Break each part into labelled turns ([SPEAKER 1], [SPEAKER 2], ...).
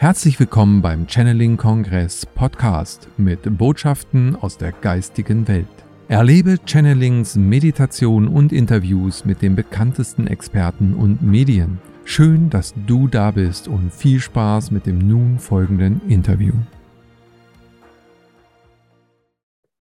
[SPEAKER 1] Herzlich willkommen beim Channeling Kongress Podcast mit Botschaften aus der geistigen Welt. Erlebe Channelings, Meditation und Interviews mit den bekanntesten Experten und Medien. Schön, dass du da bist und viel Spaß mit dem nun folgenden Interview.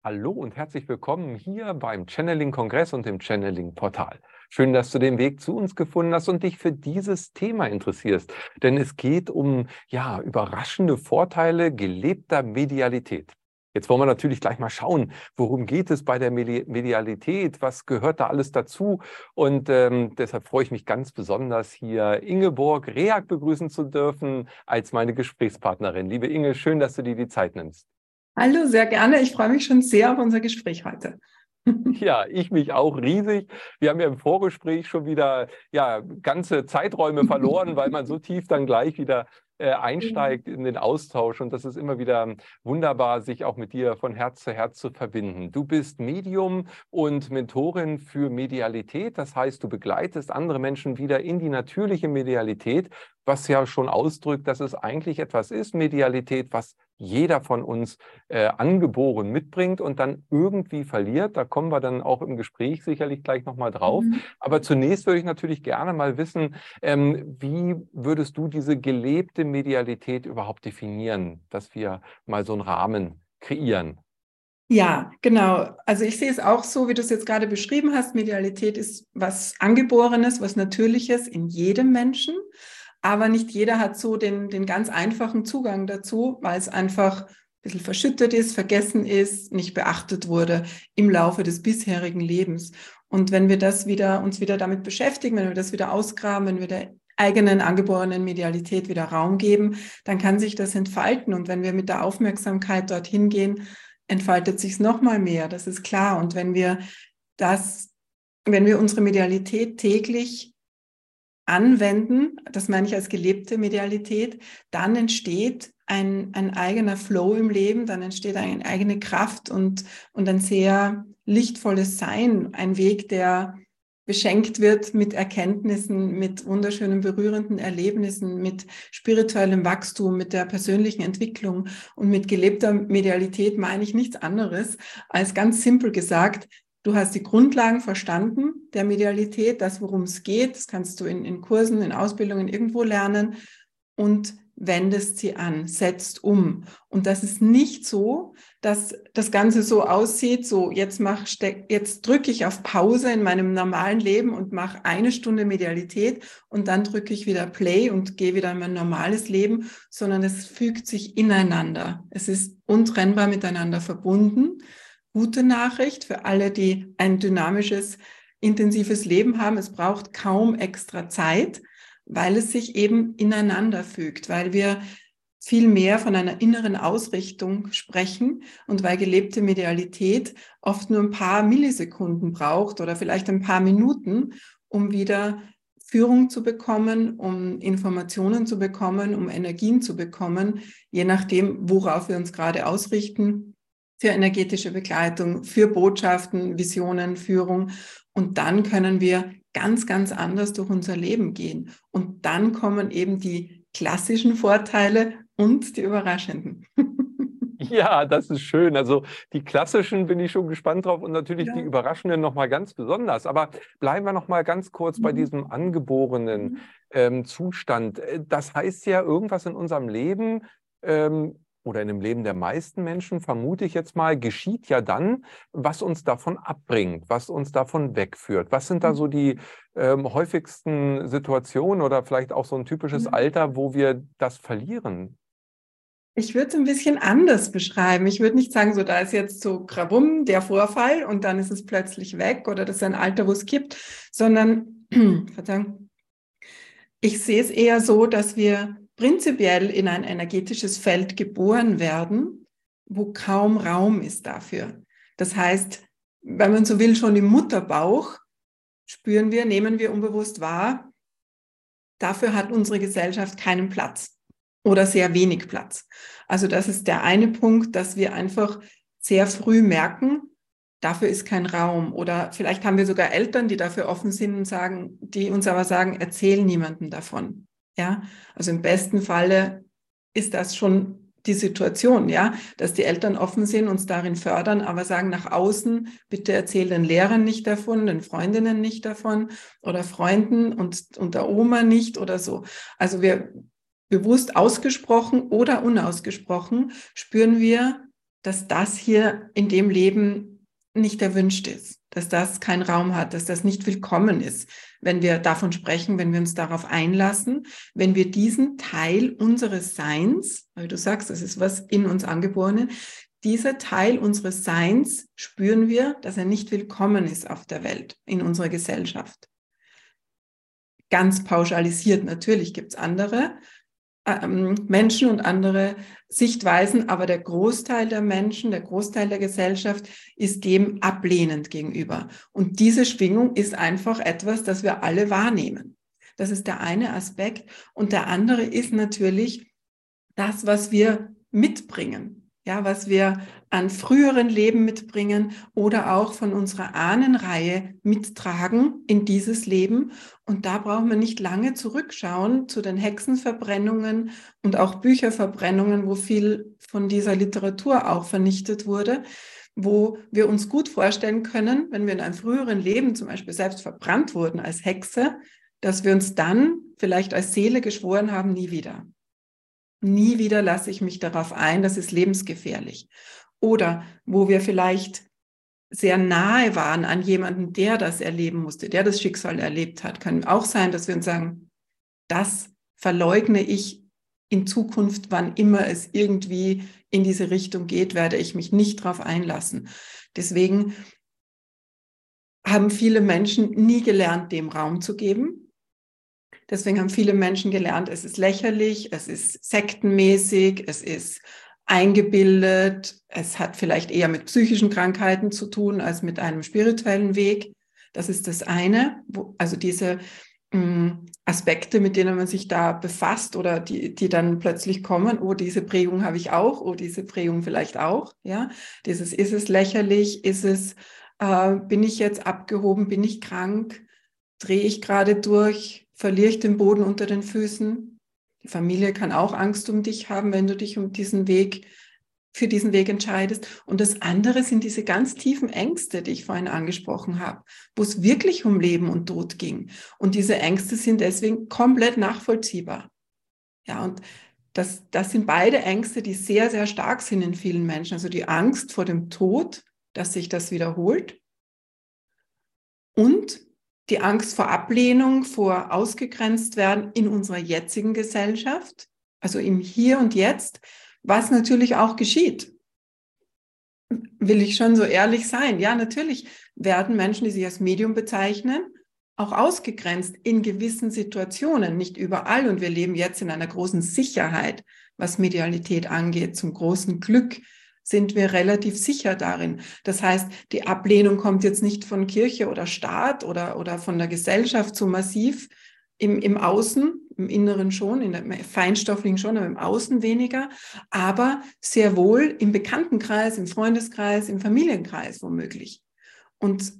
[SPEAKER 2] Hallo und herzlich willkommen hier beim Channeling Kongress und dem Channeling Portal. Schön, dass du den Weg zu uns gefunden hast und dich für dieses Thema interessierst. Denn es geht um ja, überraschende Vorteile gelebter Medialität. Jetzt wollen wir natürlich gleich mal schauen, worum geht es bei der Medialität, was gehört da alles dazu. Und ähm, deshalb freue ich mich ganz besonders, hier Ingeborg Reak begrüßen zu dürfen als meine Gesprächspartnerin. Liebe Inge, schön, dass du dir die Zeit nimmst.
[SPEAKER 3] Hallo, sehr gerne. Ich freue mich schon sehr auf unser Gespräch heute.
[SPEAKER 2] Ja, ich mich auch riesig. Wir haben ja im Vorgespräch schon wieder ja, ganze Zeiträume verloren, weil man so tief dann gleich wieder äh, einsteigt in den Austausch. Und das ist immer wieder wunderbar, sich auch mit dir von Herz zu Herz zu verbinden. Du bist Medium und Mentorin für Medialität. Das heißt, du begleitest andere Menschen wieder in die natürliche Medialität, was ja schon ausdrückt, dass es eigentlich etwas ist, Medialität, was jeder von uns äh, angeboren mitbringt und dann irgendwie verliert. Da kommen wir dann auch im Gespräch sicherlich gleich nochmal drauf. Mhm. Aber zunächst würde ich natürlich gerne mal wissen, ähm, wie würdest du diese gelebte Medialität überhaupt definieren, dass wir mal so einen Rahmen kreieren?
[SPEAKER 3] Ja, genau. Also ich sehe es auch so, wie du es jetzt gerade beschrieben hast. Medialität ist was Angeborenes, was Natürliches in jedem Menschen. Aber nicht jeder hat so den, den ganz einfachen Zugang dazu, weil es einfach ein bisschen verschüttet ist, vergessen ist, nicht beachtet wurde im Laufe des bisherigen Lebens. Und wenn wir das wieder, uns wieder damit beschäftigen, wenn wir das wieder ausgraben, wenn wir der eigenen angeborenen Medialität wieder Raum geben, dann kann sich das entfalten. Und wenn wir mit der Aufmerksamkeit dorthin gehen, entfaltet sich es nochmal mehr. Das ist klar. Und wenn wir das, wenn wir unsere Medialität täglich anwenden, das meine ich als gelebte Medialität, dann entsteht ein, ein eigener Flow im Leben, dann entsteht eine eigene Kraft und, und ein sehr lichtvolles Sein, ein Weg, der beschenkt wird mit Erkenntnissen, mit wunderschönen, berührenden Erlebnissen, mit spirituellem Wachstum, mit der persönlichen Entwicklung. Und mit gelebter Medialität meine ich nichts anderes als ganz simpel gesagt, Du hast die Grundlagen verstanden der Medialität, das, worum es geht. Das kannst du in, in Kursen, in Ausbildungen irgendwo lernen und wendest sie an, setzt um. Und das ist nicht so, dass das Ganze so aussieht, so jetzt jetzt drücke ich auf Pause in meinem normalen Leben und mache eine Stunde Medialität und dann drücke ich wieder Play und gehe wieder in mein normales Leben, sondern es fügt sich ineinander. Es ist untrennbar miteinander verbunden gute Nachricht für alle, die ein dynamisches, intensives Leben haben. Es braucht kaum extra Zeit, weil es sich eben ineinander fügt, weil wir viel mehr von einer inneren Ausrichtung sprechen und weil gelebte Medialität oft nur ein paar Millisekunden braucht oder vielleicht ein paar Minuten, um wieder Führung zu bekommen, um Informationen zu bekommen, um Energien zu bekommen, je nachdem, worauf wir uns gerade ausrichten für energetische Begleitung, für Botschaften, Visionen, Führung. Und dann können wir ganz, ganz anders durch unser Leben gehen. Und dann kommen eben die klassischen Vorteile und die überraschenden.
[SPEAKER 2] Ja, das ist schön. Also die klassischen bin ich schon gespannt drauf und natürlich ja. die überraschenden nochmal ganz besonders. Aber bleiben wir nochmal ganz kurz mhm. bei diesem angeborenen mhm. ähm, Zustand. Äh, das heißt ja, irgendwas in unserem Leben ähm, oder in dem Leben der meisten Menschen, vermute ich jetzt mal, geschieht ja dann, was uns davon abbringt, was uns davon wegführt. Was sind da so die ähm, häufigsten Situationen oder vielleicht auch so ein typisches mhm. Alter, wo wir das verlieren?
[SPEAKER 3] Ich würde es ein bisschen anders beschreiben. Ich würde nicht sagen, so da ist jetzt so grabum der Vorfall und dann ist es plötzlich weg oder das ist ein Alter, wo es gibt, sondern, Verzeihung, ich sehe es eher so, dass wir prinzipiell in ein energetisches Feld geboren werden, wo kaum Raum ist dafür. Das heißt, wenn man so will, schon im Mutterbauch spüren wir, nehmen wir unbewusst wahr, dafür hat unsere Gesellschaft keinen Platz oder sehr wenig Platz. Also das ist der eine Punkt, dass wir einfach sehr früh merken, dafür ist kein Raum. Oder vielleicht haben wir sogar Eltern, die dafür offen sind und sagen, die uns aber sagen, erzähl niemandem davon. Ja, also im besten Falle ist das schon die Situation, ja, dass die Eltern offen sind, uns darin fördern, aber sagen nach außen, bitte erzähl den Lehrern nicht davon, den Freundinnen nicht davon oder Freunden und, und der Oma nicht oder so. Also wir bewusst ausgesprochen oder unausgesprochen spüren wir, dass das hier in dem Leben nicht erwünscht ist, dass das keinen Raum hat, dass das nicht willkommen ist, wenn wir davon sprechen, wenn wir uns darauf einlassen, wenn wir diesen Teil unseres Seins, weil du sagst, das ist was in uns angeborene, dieser Teil unseres Seins spüren wir, dass er nicht willkommen ist auf der Welt, in unserer Gesellschaft. Ganz pauschalisiert, natürlich gibt es andere, Menschen und andere Sichtweisen, aber der Großteil der Menschen, der Großteil der Gesellschaft ist dem ablehnend gegenüber. Und diese Schwingung ist einfach etwas, das wir alle wahrnehmen. Das ist der eine Aspekt. Und der andere ist natürlich das, was wir mitbringen ja, was wir an früheren Leben mitbringen oder auch von unserer Ahnenreihe mittragen in dieses Leben. Und da brauchen wir nicht lange zurückschauen zu den Hexenverbrennungen und auch Bücherverbrennungen, wo viel von dieser Literatur auch vernichtet wurde, wo wir uns gut vorstellen können, wenn wir in einem früheren Leben zum Beispiel selbst verbrannt wurden als Hexe, dass wir uns dann vielleicht als Seele geschworen haben, nie wieder nie wieder lasse ich mich darauf ein, das ist lebensgefährlich. Oder wo wir vielleicht sehr nahe waren an jemanden, der das erleben musste, der das Schicksal erlebt hat, kann auch sein, dass wir uns sagen, das verleugne ich in Zukunft, wann immer es irgendwie in diese Richtung geht, werde ich mich nicht darauf einlassen. Deswegen haben viele Menschen nie gelernt, dem Raum zu geben. Deswegen haben viele Menschen gelernt, es ist lächerlich, es ist sektenmäßig, es ist eingebildet, es hat vielleicht eher mit psychischen Krankheiten zu tun als mit einem spirituellen Weg. Das ist das eine, wo, also diese mh, hm, Aspekte, mit denen man sich da befasst oder die, die dann plötzlich kommen, oh, diese Prägung habe ich auch, oh, diese Prägung vielleicht auch, ja. Dieses, ist es lächerlich, ist es, äh, bin ich jetzt abgehoben, bin ich krank, drehe ich gerade durch, verliere ich den Boden unter den Füßen. Die Familie kann auch Angst um dich haben, wenn du dich um diesen Weg, für diesen Weg entscheidest. Und das andere sind diese ganz tiefen Ängste, die ich vorhin angesprochen habe, wo es wirklich um Leben und Tod ging. Und diese Ängste sind deswegen komplett nachvollziehbar. Ja, und das, das sind beide Ängste, die sehr, sehr stark sind in vielen Menschen. Also die Angst vor dem Tod, dass sich das wiederholt. Und die Angst vor Ablehnung, vor ausgegrenzt werden in unserer jetzigen Gesellschaft, also im Hier und Jetzt, was natürlich auch geschieht. Will ich schon so ehrlich sein? Ja, natürlich werden Menschen, die sich als Medium bezeichnen, auch ausgegrenzt in gewissen Situationen, nicht überall. Und wir leben jetzt in einer großen Sicherheit, was Medialität angeht, zum großen Glück sind wir relativ sicher darin. Das heißt, die Ablehnung kommt jetzt nicht von Kirche oder Staat oder, oder von der Gesellschaft so massiv im, im Außen, im Inneren schon, in der Feinstofflichen schon, aber im Außen weniger, aber sehr wohl im Bekanntenkreis, im Freundeskreis, im Familienkreis womöglich. Und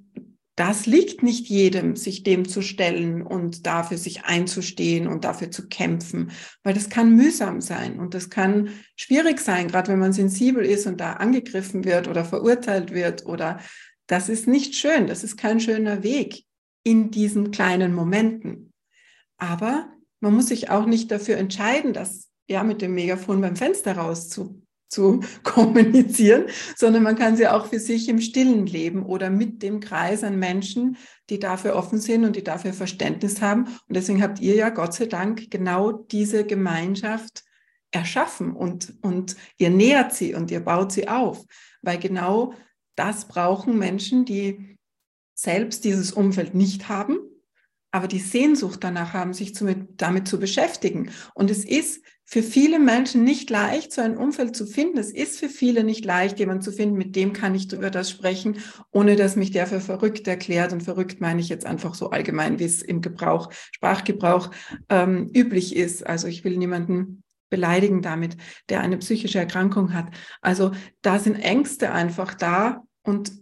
[SPEAKER 3] das liegt nicht jedem, sich dem zu stellen und dafür sich einzustehen und dafür zu kämpfen, weil das kann mühsam sein und das kann schwierig sein, gerade wenn man sensibel ist und da angegriffen wird oder verurteilt wird oder das ist nicht schön, das ist kein schöner Weg in diesen kleinen Momenten. Aber man muss sich auch nicht dafür entscheiden, das ja mit dem Megafon beim Fenster raus zu kommunizieren, sondern man kann sie auch für sich im Stillen leben oder mit dem Kreis an Menschen, die dafür offen sind und die dafür Verständnis haben. Und deswegen habt ihr ja Gott sei Dank genau diese Gemeinschaft erschaffen und, und ihr nähert sie und ihr baut sie auf, weil genau das brauchen Menschen, die selbst dieses Umfeld nicht haben, aber die Sehnsucht danach haben, sich damit zu beschäftigen. Und es ist für viele Menschen nicht leicht, so ein Umfeld zu finden. Es ist für viele nicht leicht, jemanden zu finden, mit dem kann ich über das sprechen, ohne dass mich der für verrückt erklärt. Und verrückt meine ich jetzt einfach so allgemein, wie es im Gebrauch, Sprachgebrauch ähm, üblich ist. Also ich will niemanden beleidigen damit, der eine psychische Erkrankung hat. Also da sind Ängste einfach da und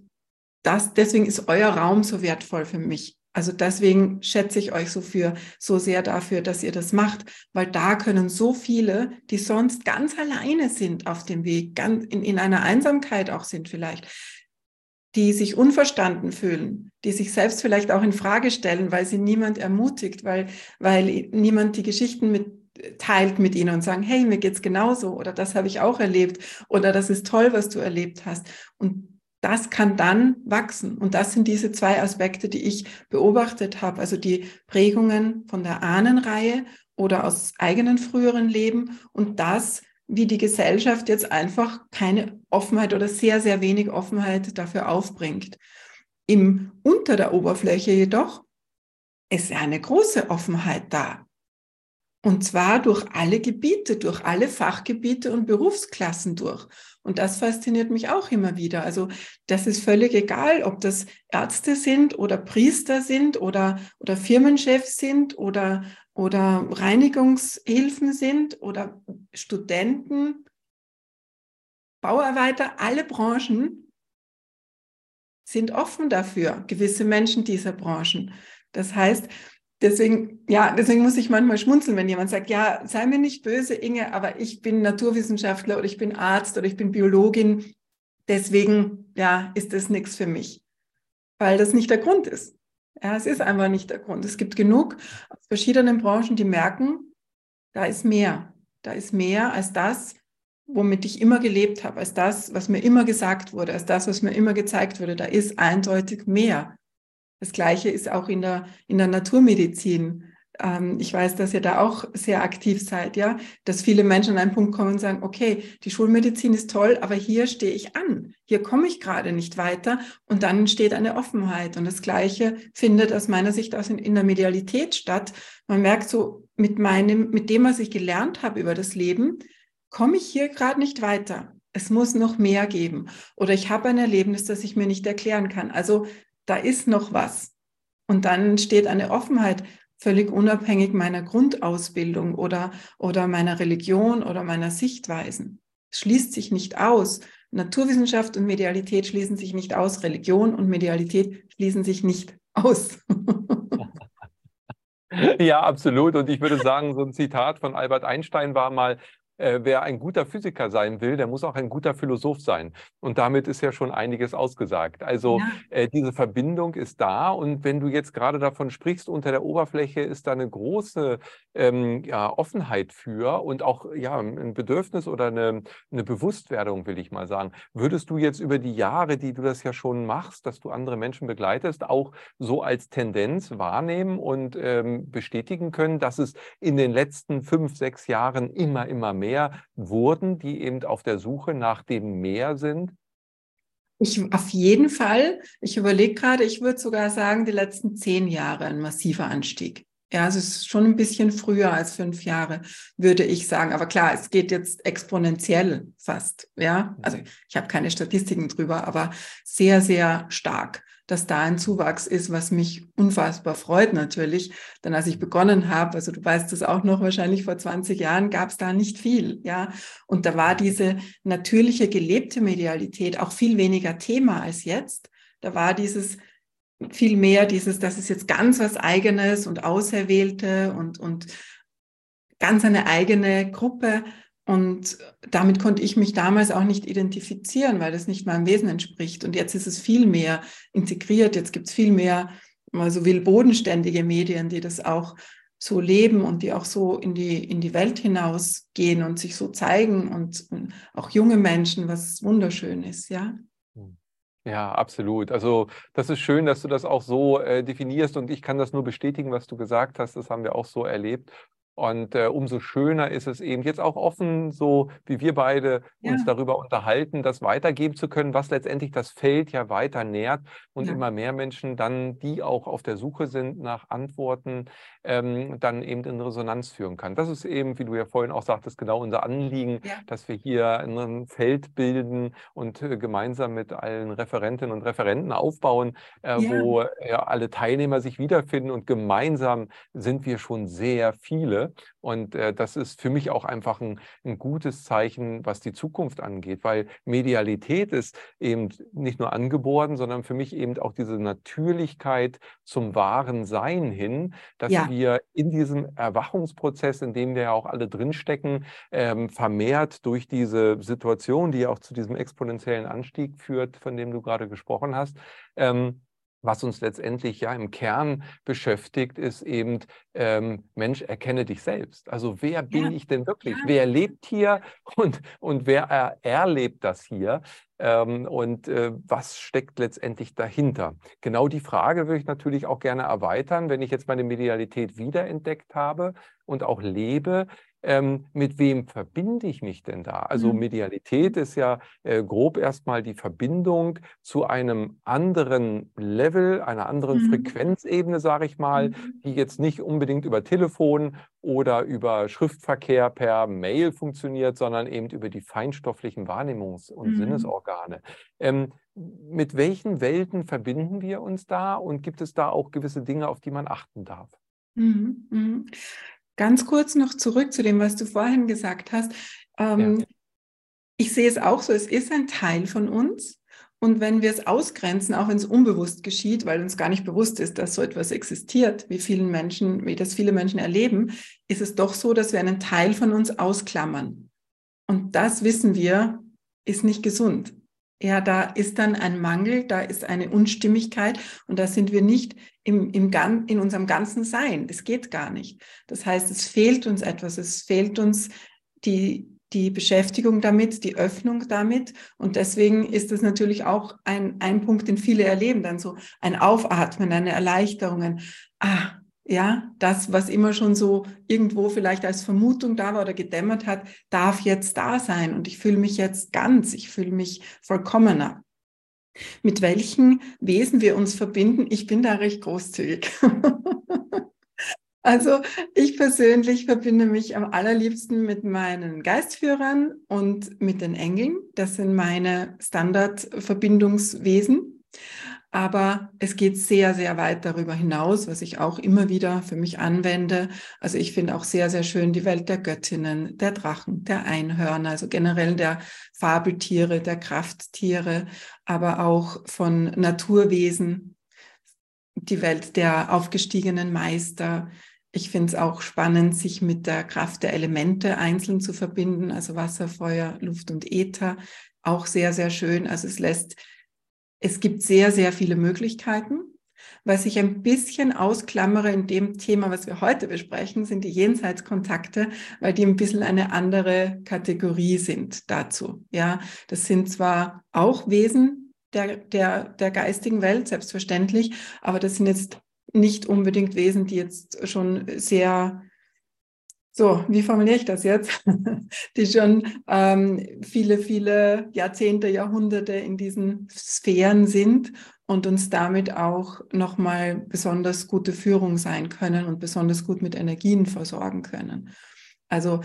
[SPEAKER 3] das, deswegen ist euer Raum so wertvoll für mich, Also deswegen schätze ich euch so für, so sehr dafür, dass ihr das macht, weil da können so viele, die sonst ganz alleine sind auf dem Weg, ganz in, in einer Einsamkeit auch sind vielleicht, die sich unverstanden fühlen, die sich selbst vielleicht auch in Frage stellen, weil sie niemand ermutigt, weil, weil niemand die Geschichten mit teilt mit ihnen und sagen, hey, mir geht's genauso oder das habe ich auch erlebt oder das ist toll, was du erlebt hast. Und das kann dann wachsen. Und das sind diese zwei Aspekte, die ich beobachtet habe. Also die Prägungen von der Ahnenreihe oder aus eigenen früheren Leben und das, wie die Gesellschaft jetzt einfach keine Offenheit oder sehr, sehr wenig Offenheit dafür aufbringt. Im unter der Oberfläche jedoch ist eine große Offenheit da. Und zwar durch alle Gebiete, durch alle Fachgebiete und Berufsklassen durch. Und das fasziniert mich auch immer wieder. Also das ist völlig egal, ob das Ärzte sind oder Priester sind oder, oder Firmenchefs sind oder, oder Reinigungshilfen sind oder Studenten, Bauarbeiter, alle Branchen sind offen dafür, gewisse Menschen dieser Branchen. Das heißt, Deswegen, ja, deswegen muss ich manchmal schmunzeln, wenn jemand sagt, ja, sei mir nicht böse, Inge, aber ich bin Naturwissenschaftler oder ich bin Arzt oder ich bin Biologin. Deswegen, ja, ist das nichts für mich. Weil das nicht der Grund ist. Ja, es ist einfach nicht der Grund. Es gibt genug aus verschiedenen Branchen, die merken, da ist mehr. Da ist mehr als das, womit ich immer gelebt habe, als das, was mir immer gesagt wurde, als das, was mir immer gezeigt wurde. Da ist eindeutig mehr. Das Gleiche ist auch in der, in der Naturmedizin. Ähm, ich weiß, dass ihr da auch sehr aktiv seid, ja, dass viele Menschen an einen Punkt kommen und sagen, okay, die Schulmedizin ist toll, aber hier stehe ich an. Hier komme ich gerade nicht weiter und dann entsteht eine Offenheit. Und das Gleiche findet aus meiner Sicht aus in, in der Medialität statt. Man merkt so, mit meinem, mit dem, was ich gelernt habe über das Leben, komme ich hier gerade nicht weiter. Es muss noch mehr geben. Oder ich habe ein Erlebnis, das ich mir nicht erklären kann. Also da ist noch was. Und dann steht eine Offenheit völlig unabhängig meiner Grundausbildung oder, oder meiner Religion oder meiner Sichtweisen. Schließt sich nicht aus. Naturwissenschaft und Medialität schließen sich nicht aus. Religion und Medialität schließen sich nicht aus.
[SPEAKER 2] ja, absolut. Und ich würde sagen, so ein Zitat von Albert Einstein war mal, äh, wer ein guter Physiker sein will, der muss auch ein guter Philosoph sein. Und damit ist ja schon einiges ausgesagt. Also ja. äh, diese Verbindung ist da. Und wenn du jetzt gerade davon sprichst, unter der Oberfläche ist da eine große ähm, ja, Offenheit für und auch ja, ein Bedürfnis oder eine, eine Bewusstwerdung, will ich mal sagen. Würdest du jetzt über die Jahre, die du das ja schon machst, dass du andere Menschen begleitest, auch so als Tendenz wahrnehmen und ähm, bestätigen können, dass es in den letzten fünf, sechs Jahren immer, immer mehr mehr wurden, die eben auf der Suche nach dem Meer sind?
[SPEAKER 3] Ich, auf jeden Fall. Ich überlege gerade, ich würde sogar sagen, die letzten zehn Jahre ein massiver Anstieg. Ja, es ist schon ein bisschen früher als fünf Jahre, würde ich sagen. Aber klar, es geht jetzt exponentiell fast. Ja, also ich habe keine Statistiken drüber, aber sehr, sehr stark dass da ein Zuwachs ist, was mich unfassbar freut natürlich. Denn als ich begonnen habe, also du weißt es auch noch wahrscheinlich vor 20 Jahren, gab es da nicht viel, ja. Und da war diese natürliche gelebte Medialität auch viel weniger Thema als jetzt. Da war dieses viel mehr dieses, das ist jetzt ganz was Eigenes und Auserwählte und, und ganz eine eigene Gruppe. Und damit konnte ich mich damals auch nicht identifizieren, weil das nicht meinem Wesen entspricht. Und jetzt ist es viel mehr integriert. Jetzt gibt es viel mehr, man so will, bodenständige Medien, die das auch so leben und die auch so in die, in die Welt hinausgehen und sich so zeigen und, und auch junge Menschen, was wunderschön ist, ja.
[SPEAKER 2] Ja, absolut. Also das ist schön, dass du das auch so äh, definierst und ich kann das nur bestätigen, was du gesagt hast. Das haben wir auch so erlebt. Und äh, umso schöner ist es eben jetzt auch offen, so wie wir beide ja. uns darüber unterhalten, das weitergeben zu können, was letztendlich das Feld ja weiter nährt und ja. immer mehr Menschen dann, die auch auf der Suche sind nach Antworten, ähm, dann eben in Resonanz führen kann. Das ist eben, wie du ja vorhin auch sagtest, genau unser Anliegen, ja. dass wir hier ein Feld bilden und äh, gemeinsam mit allen Referentinnen und Referenten aufbauen, äh, wo alle Teilnehmer sich wiederfinden und gemeinsam sind wir schon sehr viele Und äh, das ist für mich auch einfach ein, ein gutes Zeichen, was die Zukunft angeht, weil Medialität ist eben nicht nur angeboren, sondern für mich eben auch diese Natürlichkeit zum wahren Sein hin, dass ja. wir in diesem Erwachungsprozess, in dem wir ja auch alle drinstecken, ähm, vermehrt durch diese Situation, die ja auch zu diesem exponentiellen Anstieg führt, von dem du gerade gesprochen hast, ähm, was uns letztendlich ja im Kern beschäftigt, ist eben, ähm, Mensch, erkenne dich selbst. Also wer bin ja. ich denn wirklich? Ja. Wer lebt hier und, und wer er, erlebt das hier? Ähm, und äh, was steckt letztendlich dahinter? Genau die Frage würde ich natürlich auch gerne erweitern, wenn ich jetzt meine Medialität wiederentdeckt habe und auch lebe ähm, mit wem verbinde ich mich denn da? Also mhm. Medialität ist ja äh, grob erstmal die Verbindung zu einem anderen Level, einer anderen mhm. Frequenzebene, sage ich mal, mhm. die jetzt nicht unbedingt über Telefon oder über Schriftverkehr per Mail funktioniert, sondern eben über die feinstofflichen Wahrnehmungs- und mhm. Sinnesorgane. Ähm, mit welchen Welten verbinden wir uns da und gibt es da auch gewisse Dinge, auf die man achten darf?
[SPEAKER 3] Ganz kurz noch zurück zu dem, was du vorhin gesagt hast. Ähm, ja. Ich sehe es auch so, es ist ein Teil von uns. Und wenn wir es ausgrenzen, auch wenn es unbewusst geschieht, weil uns gar nicht bewusst ist, dass so etwas existiert, wie vielen Menschen, wie das viele Menschen erleben, ist es doch so, dass wir einen Teil von uns ausklammern. Und das wissen wir, ist nicht gesund. Ja, da ist dann ein Mangel, da ist eine Unstimmigkeit und da sind wir nicht im, im, in unserem ganzen Sein. Das geht gar nicht. Das heißt, es fehlt uns etwas, es fehlt uns die, die Beschäftigung damit, die Öffnung damit. Und deswegen ist das natürlich auch ein, ein Punkt, den viele erleben, dann so ein Aufatmen, eine Erleichterung, ein, ah, ja, das, was immer schon so irgendwo vielleicht als Vermutung da war oder gedämmert hat, darf jetzt da sein und ich fühle mich jetzt ganz, ich fühle mich vollkommener. Mit welchen Wesen wir uns verbinden, ich bin da recht großzügig. also ich persönlich verbinde mich am allerliebsten mit meinen Geistführern und mit den Engeln. Das sind meine Standardverbindungswesen. Aber es geht sehr, sehr weit darüber hinaus, was ich auch immer wieder für mich anwende. Also ich finde auch sehr, sehr schön die Welt der Göttinnen, der Drachen, der Einhörner, also generell der Fabeltiere, der Krafttiere, aber auch von Naturwesen, die Welt der aufgestiegenen Meister. Ich finde es auch spannend, sich mit der Kraft der Elemente einzeln zu verbinden, also Wasser, Feuer, Luft und Äther. Auch sehr, sehr schön. Also es lässt es gibt sehr, sehr viele Möglichkeiten. Was ich ein bisschen ausklammere in dem Thema, was wir heute besprechen, sind die Jenseitskontakte, weil die ein bisschen eine andere Kategorie sind dazu. Ja, das sind zwar auch Wesen der, der, der geistigen Welt, selbstverständlich, aber das sind jetzt nicht unbedingt Wesen, die jetzt schon sehr so, wie formuliere ich das jetzt? die schon ähm, viele, viele Jahrzehnte, Jahrhunderte in diesen Sphären sind und uns damit auch nochmal besonders gute Führung sein können und besonders gut mit Energien versorgen können. Also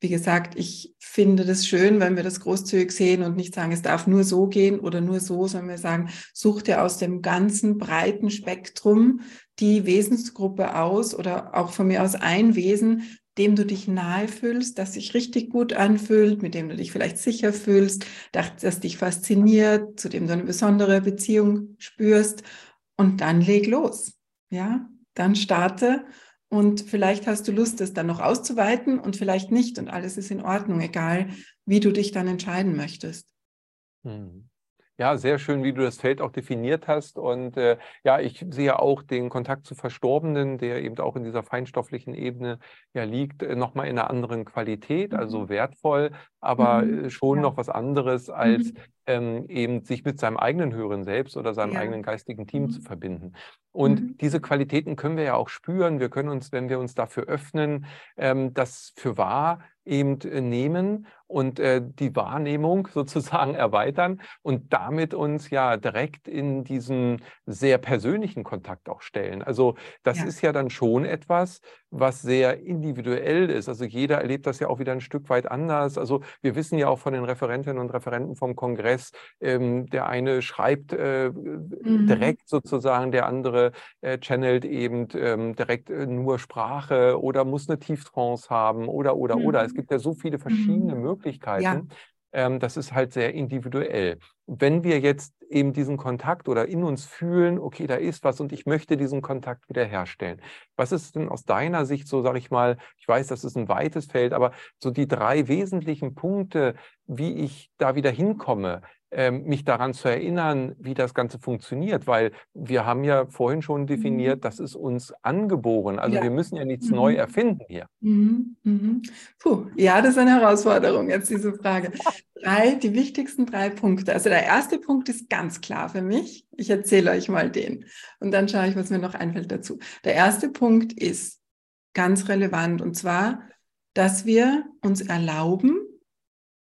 [SPEAKER 3] wie gesagt, ich finde das schön, wenn wir das großzügig sehen und nicht sagen, es darf nur so gehen oder nur so, sondern wir sagen, such dir aus dem ganzen breiten Spektrum die Wesensgruppe aus oder auch von mir aus ein Wesen, dem du dich nahe fühlst, das sich richtig gut anfühlt, mit dem du dich vielleicht sicher fühlst, das, das dich fasziniert, zu dem du eine besondere Beziehung spürst und dann leg los. Ja, dann starte und vielleicht hast du Lust, es dann noch auszuweiten und vielleicht nicht und alles ist in Ordnung, egal wie du dich dann entscheiden möchtest.
[SPEAKER 2] Hm. Ja, sehr schön, wie du das Feld auch definiert hast. Und äh, ja, ich sehe auch den Kontakt zu Verstorbenen, der eben auch in dieser feinstofflichen Ebene ja liegt, äh, nochmal in einer anderen Qualität, also mhm. wertvoll, aber mhm. Äh, schon ja. noch was anderes, als mhm. ähm, eben sich mit seinem eigenen höheren Selbst oder seinem ja. eigenen geistigen Team zu mhm. verbinden. Und mhm. diese Qualitäten können wir ja auch spüren. Wir können uns, wenn wir uns dafür öffnen, ähm, das für wahr eben äh, nehmen und äh, die Wahrnehmung sozusagen erweitern und damit uns ja direkt in diesen sehr persönlichen Kontakt auch stellen. Also das ja. ist ja dann schon etwas, was sehr individuell ist. Also jeder erlebt das ja auch wieder ein Stück weit anders. Also wir wissen ja auch von den Referentinnen und Referenten vom Kongress, ähm, der eine schreibt äh, mhm. direkt sozusagen, der andere äh, channelt eben ähm, direkt äh, nur Sprache oder muss eine Tieftrance haben oder, oder, mhm. oder. Es gibt ja so viele verschiedene mhm. Möglichkeiten. Ja. Ähm, das ist halt sehr individuell. Wenn wir jetzt eben diesen Kontakt oder in uns fühlen, okay, da ist was und ich möchte diesen Kontakt wiederherstellen. Was ist denn aus deiner Sicht so, sage ich mal, ich weiß, das ist ein weites Feld, aber so die drei wesentlichen Punkte, wie ich da wieder hinkomme, mich daran zu erinnern, wie das Ganze funktioniert, weil wir haben ja vorhin schon definiert, mhm. das ist uns angeboren. Also ja. wir müssen ja nichts mhm. neu erfinden hier.
[SPEAKER 3] Mhm. mhm. Puh, ja, das ist eine Herausforderung, jetzt diese Frage. Drei, die wichtigsten drei Punkte. Also der erste Punkt ist ganz klar für mich. Ich erzähle euch mal den und dann schaue ich, was mir noch einfällt dazu. Der erste Punkt ist ganz relevant und zwar, dass wir uns erlauben,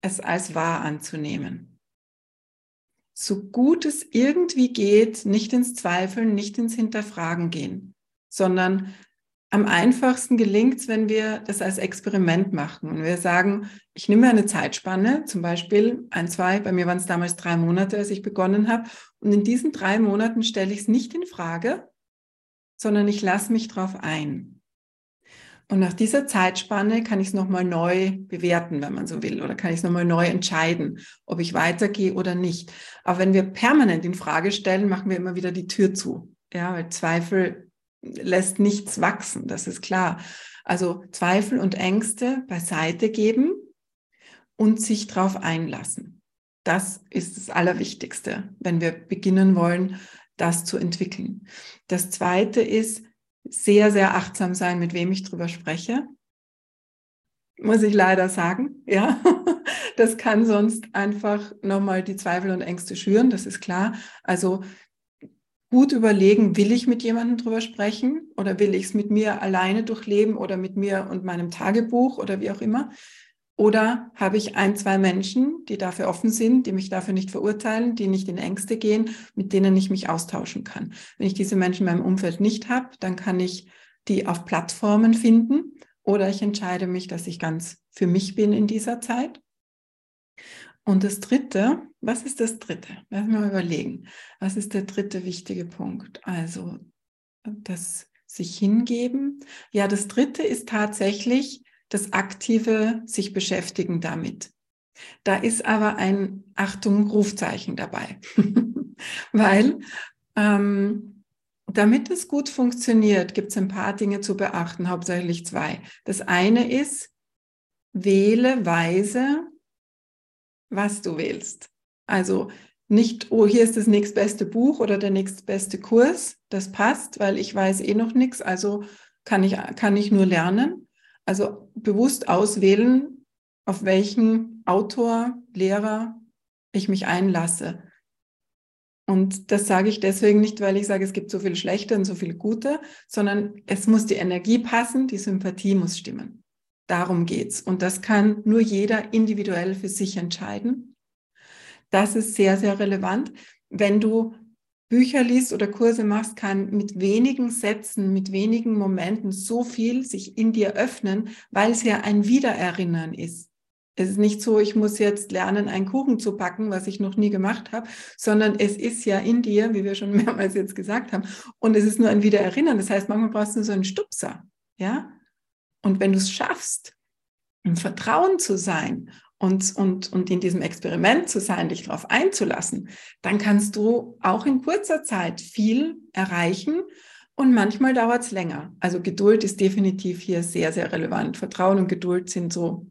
[SPEAKER 3] es als wahr anzunehmen so gut es irgendwie geht, nicht ins Zweifeln, nicht ins Hinterfragen gehen, sondern am einfachsten gelingt es, wenn wir das als Experiment machen und wir sagen, ich nehme eine Zeitspanne, zum Beispiel ein, zwei, bei mir waren es damals drei Monate, als ich begonnen habe, und in diesen drei Monaten stelle ich es nicht in Frage, sondern ich lasse mich drauf ein. Und nach dieser Zeitspanne kann ich es nochmal neu bewerten, wenn man so will, oder kann ich es nochmal neu entscheiden, ob ich weitergehe oder nicht. Aber wenn wir permanent in Frage stellen, machen wir immer wieder die Tür zu. Ja, weil Zweifel lässt nichts wachsen, das ist klar. Also Zweifel und Ängste beiseite geben und sich darauf einlassen. Das ist das Allerwichtigste, wenn wir beginnen wollen, das zu entwickeln. Das zweite ist, sehr, sehr achtsam sein, mit wem ich drüber spreche. Muss ich leider sagen, ja. Das kann sonst einfach nochmal die Zweifel und Ängste schüren, das ist klar. Also gut überlegen, will ich mit jemandem drüber sprechen oder will ich es mit mir alleine durchleben oder mit mir und meinem Tagebuch oder wie auch immer. Oder habe ich ein, zwei Menschen, die dafür offen sind, die mich dafür nicht verurteilen, die nicht in Ängste gehen, mit denen ich mich austauschen kann. Wenn ich diese Menschen in meinem Umfeld nicht habe, dann kann ich die auf Plattformen finden oder ich entscheide mich, dass ich ganz für mich bin in dieser Zeit. Und das Dritte, was ist das Dritte? Lass mal überlegen. Was ist der dritte wichtige Punkt? Also das sich hingeben. Ja, das Dritte ist tatsächlich, das aktive sich beschäftigen damit. Da ist aber ein Achtung Rufzeichen dabei, weil ähm, damit es gut funktioniert, gibt es ein paar Dinge zu beachten, hauptsächlich zwei. Das eine ist, wähle weise, was du wählst. Also nicht, oh, hier ist das nächstbeste Buch oder der nächstbeste Kurs, das passt, weil ich weiß eh noch nichts, also kann ich, kann ich nur lernen, also bewusst auswählen, auf welchen Autor, Lehrer ich mich einlasse. Und das sage ich deswegen nicht, weil ich sage, es gibt so viel Schlechte und so viel Gute, sondern es muss die Energie passen, die Sympathie muss stimmen. Darum geht's. Und das kann nur jeder individuell für sich entscheiden. Das ist sehr, sehr relevant. Wenn du Bücher liest oder Kurse machst, kann mit wenigen Sätzen, mit wenigen Momenten so viel sich in dir öffnen, weil es ja ein Wiedererinnern ist. Es ist nicht so, ich muss jetzt lernen, einen Kuchen zu backen, was ich noch nie gemacht habe, sondern es ist ja in dir, wie wir schon mehrmals jetzt gesagt haben. Und es ist nur ein Wiedererinnern. Das heißt, manchmal brauchst du so einen Stupser. Ja? Und wenn du es schaffst, im Vertrauen zu sein und, und, und in diesem Experiment zu sein, dich darauf einzulassen, dann kannst du auch in kurzer Zeit viel erreichen und manchmal dauert es länger. Also Geduld ist definitiv hier sehr, sehr relevant. Vertrauen und Geduld sind so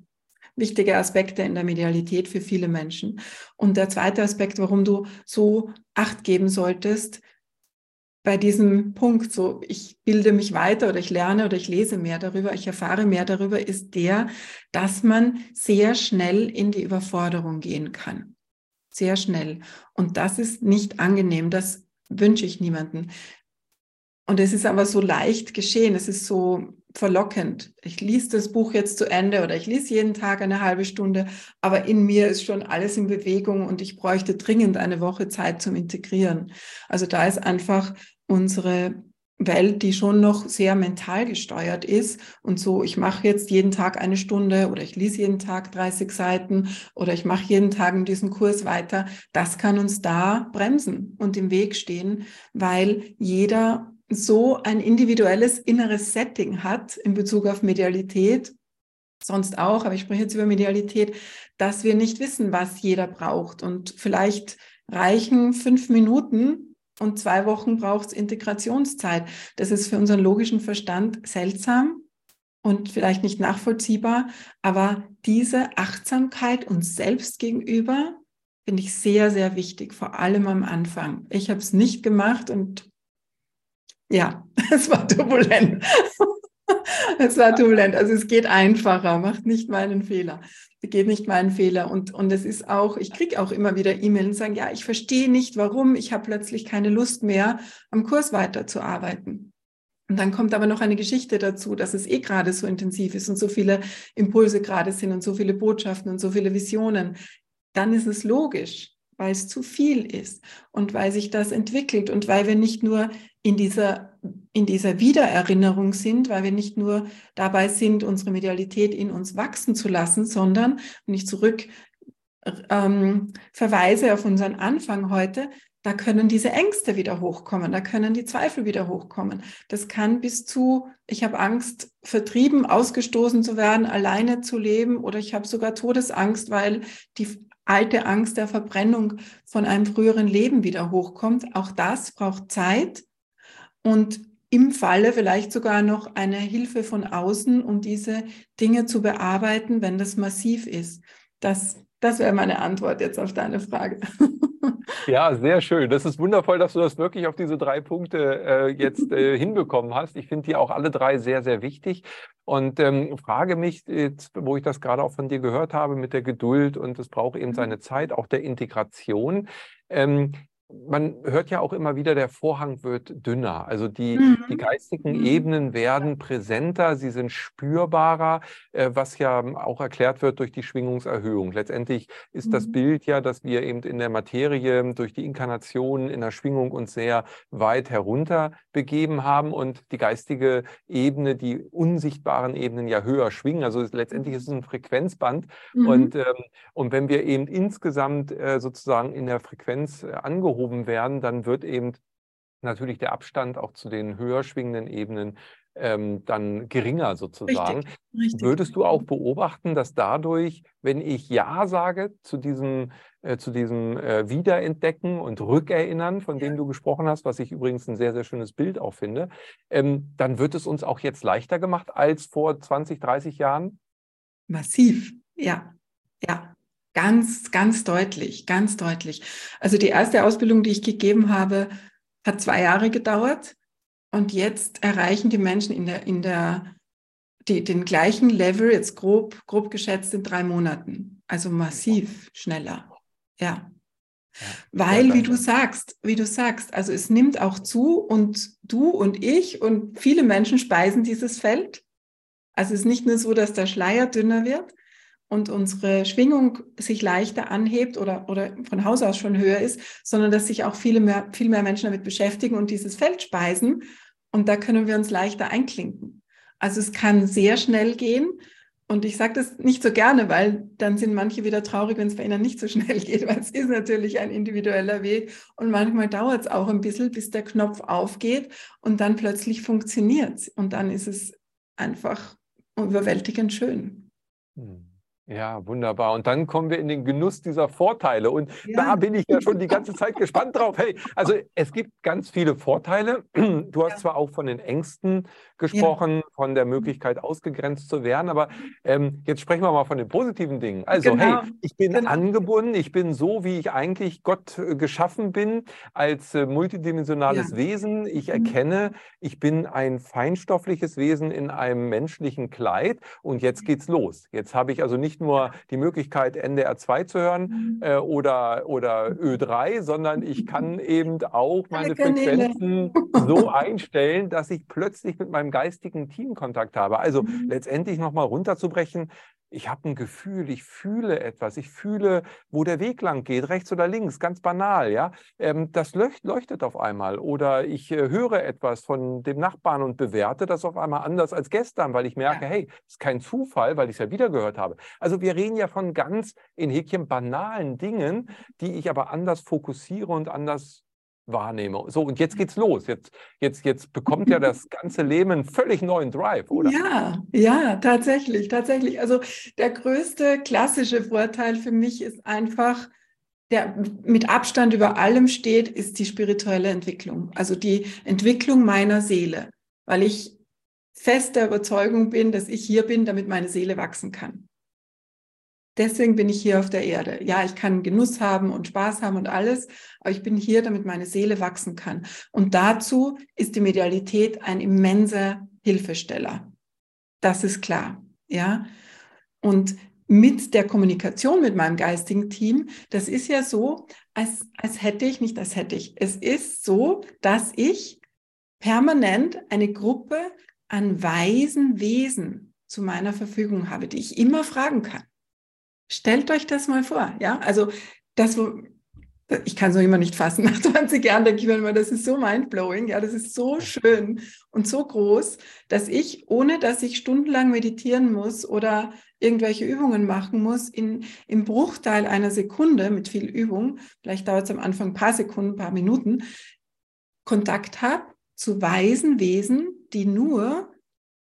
[SPEAKER 3] wichtige Aspekte in der Medialität für viele Menschen. Und der zweite Aspekt, warum du so Acht geben solltest, bei diesem Punkt, so ich bilde mich weiter oder ich lerne oder ich lese mehr darüber, ich erfahre mehr darüber, ist der, dass man sehr schnell in die Überforderung gehen kann. Sehr schnell. Und das ist nicht angenehm, das wünsche ich niemanden. Und es ist aber so leicht geschehen, es ist so verlockend. Ich lese das Buch jetzt zu Ende oder ich lese jeden Tag eine halbe Stunde, aber in mir ist schon alles in Bewegung und ich bräuchte dringend eine Woche Zeit zum Integrieren. Also da ist einfach unsere Welt, die schon noch sehr mental gesteuert ist. Und so, ich mache jetzt jeden Tag eine Stunde oder ich lese jeden Tag 30 Seiten oder ich mache jeden Tag in diesem Kurs weiter, das kann uns da bremsen und im Weg stehen, weil jeder so ein individuelles inneres Setting hat in Bezug auf Medialität, sonst auch, aber ich spreche jetzt über Medialität, dass wir nicht wissen, was jeder braucht. Und vielleicht reichen fünf Minuten und zwei Wochen braucht es Integrationszeit. Das ist für unseren logischen Verstand seltsam und vielleicht nicht nachvollziehbar, aber diese Achtsamkeit uns selbst gegenüber finde ich sehr, sehr wichtig, vor allem am Anfang. Ich habe es nicht gemacht und ja, es war turbulent. es war turbulent. Also es geht einfacher, macht nicht meinen Fehler begeht nicht meinen Fehler. Und, und es ist auch, ich kriege auch immer wieder E-Mails und sagen, ja, ich verstehe nicht, warum, ich habe plötzlich keine Lust mehr, am Kurs weiterzuarbeiten. Und dann kommt aber noch eine Geschichte dazu, dass es eh gerade so intensiv ist und so viele Impulse gerade sind und so viele Botschaften und so viele Visionen. Dann ist es logisch, weil es zu viel ist und weil sich das entwickelt und weil wir nicht nur in dieser, in dieser Wiedererinnerung sind, weil wir nicht nur dabei sind, unsere Medialität in uns wachsen zu lassen, sondern, wenn ich zurück ähm, verweise auf unseren Anfang heute, da können diese Ängste wieder hochkommen, da können die Zweifel wieder hochkommen. Das kann bis zu, ich habe Angst, vertrieben, ausgestoßen zu werden, alleine zu leben oder ich habe sogar Todesangst, weil die alte Angst der Verbrennung von einem früheren Leben wieder hochkommt. Auch das braucht Zeit und im Falle vielleicht sogar noch eine Hilfe von außen, um diese Dinge zu bearbeiten, wenn das massiv ist. Das, das wäre meine Antwort jetzt auf deine Frage.
[SPEAKER 2] Ja, sehr schön. Das ist wundervoll, dass du das wirklich auf diese drei Punkte äh, jetzt äh, hinbekommen hast. Ich finde die auch alle drei sehr, sehr wichtig und ähm, frage mich jetzt, wo ich das gerade auch von dir gehört habe mit der Geduld und es braucht eben seine Zeit, auch der Integration. Ähm, man hört ja auch immer wieder, der Vorhang wird dünner. Also die, mhm. die geistigen mhm. Ebenen werden präsenter, sie sind spürbarer, äh, was ja auch erklärt wird durch die Schwingungserhöhung. Letztendlich ist mhm. das Bild ja, dass wir eben in der Materie durch die Inkarnation in der Schwingung uns sehr weit herunter begeben haben und die geistige Ebene, die unsichtbaren Ebenen ja höher schwingen. Also letztendlich ist es ein Frequenzband. Mhm. Und, ähm, und wenn wir eben insgesamt äh, sozusagen in der Frequenz äh, angehoben aufgehoben werden, dann wird eben natürlich der Abstand auch zu den höher schwingenden Ebenen ähm, dann geringer sozusagen. Richtig, richtig. Würdest du auch beobachten, dass dadurch, wenn ich Ja sage zu diesem, äh, zu diesem äh, Wiederentdecken und Rückerinnern, von dem du gesprochen hast, was ich übrigens ein sehr, sehr schönes Bild auch finde, ähm, dann wird es uns auch jetzt leichter gemacht als vor 20, 30 Jahren?
[SPEAKER 3] Massiv, ja. Ja, Ganz, ganz deutlich, ganz deutlich. Also die erste Ausbildung, die ich gegeben habe, hat zwei Jahre gedauert. Und jetzt erreichen die Menschen in der, in der, die, den gleichen Level, jetzt grob, grob geschätzt, in drei Monaten. Also massiv schneller. Ja. ja. Weil, wie du sagst, wie du sagst, also es nimmt auch zu und du und ich und viele Menschen speisen dieses Feld. Also es ist nicht nur so, dass der Schleier dünner wird, und unsere Schwingung sich leichter anhebt oder, oder von Haus aus schon höher ist, sondern dass sich auch viele mehr, viel mehr Menschen damit beschäftigen und dieses Feld speisen. Und da können wir uns leichter einklinken. Also es kann sehr schnell gehen. Und ich sage das nicht so gerne, weil dann sind manche wieder traurig, wenn es bei ihnen nicht so schnell geht, weil es ist natürlich ein individueller Weg. Und manchmal dauert es auch ein bisschen, bis der Knopf aufgeht und dann plötzlich funktioniert es. Und dann ist es einfach überwältigend schön.
[SPEAKER 2] Hm. Ja, wunderbar. Und dann kommen wir in den Genuss dieser Vorteile. Und ja. da bin ich ja schon die ganze Zeit gespannt drauf. Hey, also es gibt ganz viele Vorteile. Du hast ja. zwar auch von den Ängsten gesprochen, ja. von der Möglichkeit ausgegrenzt zu werden, aber ähm, jetzt sprechen wir mal von den positiven Dingen. Also, genau. hey, ich bin genau. angebunden, ich bin so, wie ich eigentlich Gott äh, geschaffen bin, als äh, multidimensionales Wesen. Ich mhm. erkenne, ich bin ein feinstoffliches Wesen in einem menschlichen Kleid und jetzt geht's los. Jetzt habe ich also nicht nicht nur die Möglichkeit, NDR 2 zu hören
[SPEAKER 3] Mhm.
[SPEAKER 2] äh, oder, oder Ö3, sondern ich kann eben auch meine Frequenzen so einstellen, dass ich plötzlich mit meinem geistigen Team Kontakt habe. Also
[SPEAKER 3] Mhm.
[SPEAKER 2] letztendlich nochmal runterzubrechen, ich habe ein Gefühl, ich fühle etwas, ich fühle, wo der Weg lang geht, rechts oder links, ganz banal, ja. Ähm, das leucht, leuchtet auf einmal. Oder ich äh, höre etwas von dem Nachbarn und bewerte das auf einmal anders als gestern, weil ich merke,
[SPEAKER 3] Ja.
[SPEAKER 2] hey, das ist kein Zufall, weil ich es ja wieder gehört habe. Also wir reden ja von ganz in Häkchen banalen Dingen, die ich aber anders fokussiere und anders wahrnehme. So, und jetzt geht's los. Jetzt, jetzt, jetzt bekommt ja das ganze Leben einen völlig neuen Drive, oder?
[SPEAKER 3] Ja, ja, tatsächlich, tatsächlich. Also der größte klassische Vorteil für mich ist einfach, der mit Abstand über allem steht, ist die spirituelle Entwicklung. Also die Entwicklung meiner Seele, weil ich fest der Überzeugung bin, dass ich hier bin, damit meine Seele wachsen kann. Deswegen bin ich hier auf der Erde. Ja, ich kann Genuss haben und Spaß haben und alles, aber ich bin hier, damit meine Seele wachsen kann. Und dazu ist die Medialität ein immenser Hilfesteller. Das ist klar. Ja. Und mit der Kommunikation mit meinem geistigen Team, das ist ja so, als, als hätte ich, nicht als hätte ich, es ist so, dass ich permanent eine Gruppe an weisen Wesen zu meiner Verfügung habe, die ich immer fragen kann. Stellt euch das mal vor, ja? Also das, wo ich kann es noch immer nicht fassen. Nach 20 Jahren denke ich mir immer, das ist so mindblowing, ja, das ist so schön und so groß, dass ich, ohne dass ich stundenlang meditieren muss oder irgendwelche Übungen machen muss, in, im Bruchteil einer Sekunde mit viel Übung, vielleicht dauert es am Anfang ein paar Sekunden, ein paar Minuten, Kontakt habe zu weisen Wesen, die nur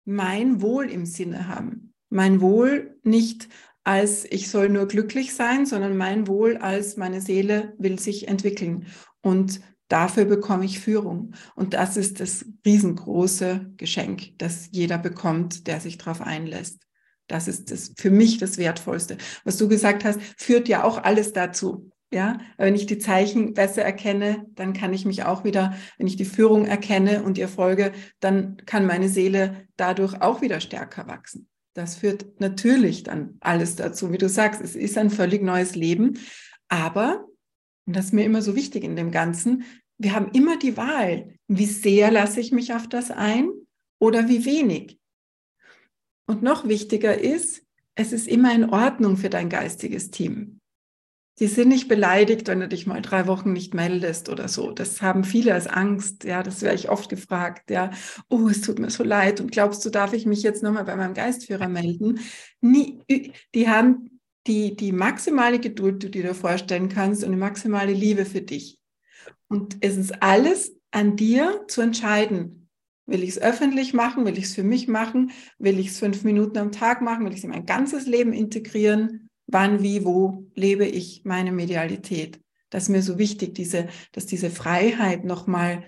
[SPEAKER 3] mein Wohl im Sinne haben. Mein Wohl nicht als ich soll nur glücklich sein, sondern mein Wohl als meine Seele will sich entwickeln. Und dafür bekomme ich Führung. Und das ist das riesengroße Geschenk, das jeder bekommt, der sich darauf einlässt. Das ist das, für mich das Wertvollste. Was du gesagt hast, führt ja auch alles dazu. Ja, wenn ich die Zeichen besser erkenne, dann kann ich mich auch wieder, wenn ich die Führung erkenne und ihr folge, dann kann meine Seele dadurch auch wieder stärker wachsen. Das führt natürlich dann alles dazu, wie du sagst, es ist ein völlig neues Leben. Aber, und das ist mir immer so wichtig in dem Ganzen, wir haben immer die Wahl, wie sehr lasse ich mich auf das ein oder wie wenig. Und noch wichtiger ist, es ist immer in Ordnung für dein geistiges Team. Die sind nicht beleidigt, wenn du dich mal drei Wochen nicht meldest oder so. Das haben viele als Angst. Ja, das werde ich oft gefragt. Ja, oh, es tut mir so leid. Und glaubst du, darf ich mich jetzt nochmal bei meinem Geistführer melden? Nie, die haben die, die maximale Geduld, die du dir vorstellen kannst und die maximale Liebe für dich. Und es ist alles an dir zu entscheiden. Will ich es öffentlich machen? Will ich es für mich machen? Will ich es fünf Minuten am Tag machen? Will ich es in mein ganzes Leben integrieren? Wann, wie, wo lebe ich meine Medialität. Das ist mir so wichtig, diese, dass diese Freiheit nochmal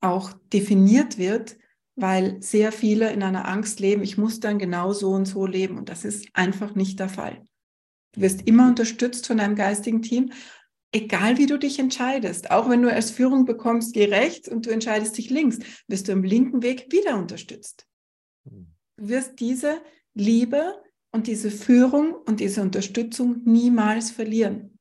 [SPEAKER 3] auch definiert wird, weil sehr viele in einer Angst leben, ich muss dann genau so und so leben. Und das ist einfach nicht der Fall. Du wirst immer unterstützt von deinem geistigen Team, egal wie du dich entscheidest. Auch wenn du als Führung bekommst, geh rechts und du entscheidest dich links, wirst du im linken Weg wieder unterstützt. Du wirst diese Liebe, und diese Führung und diese Unterstützung niemals verlieren.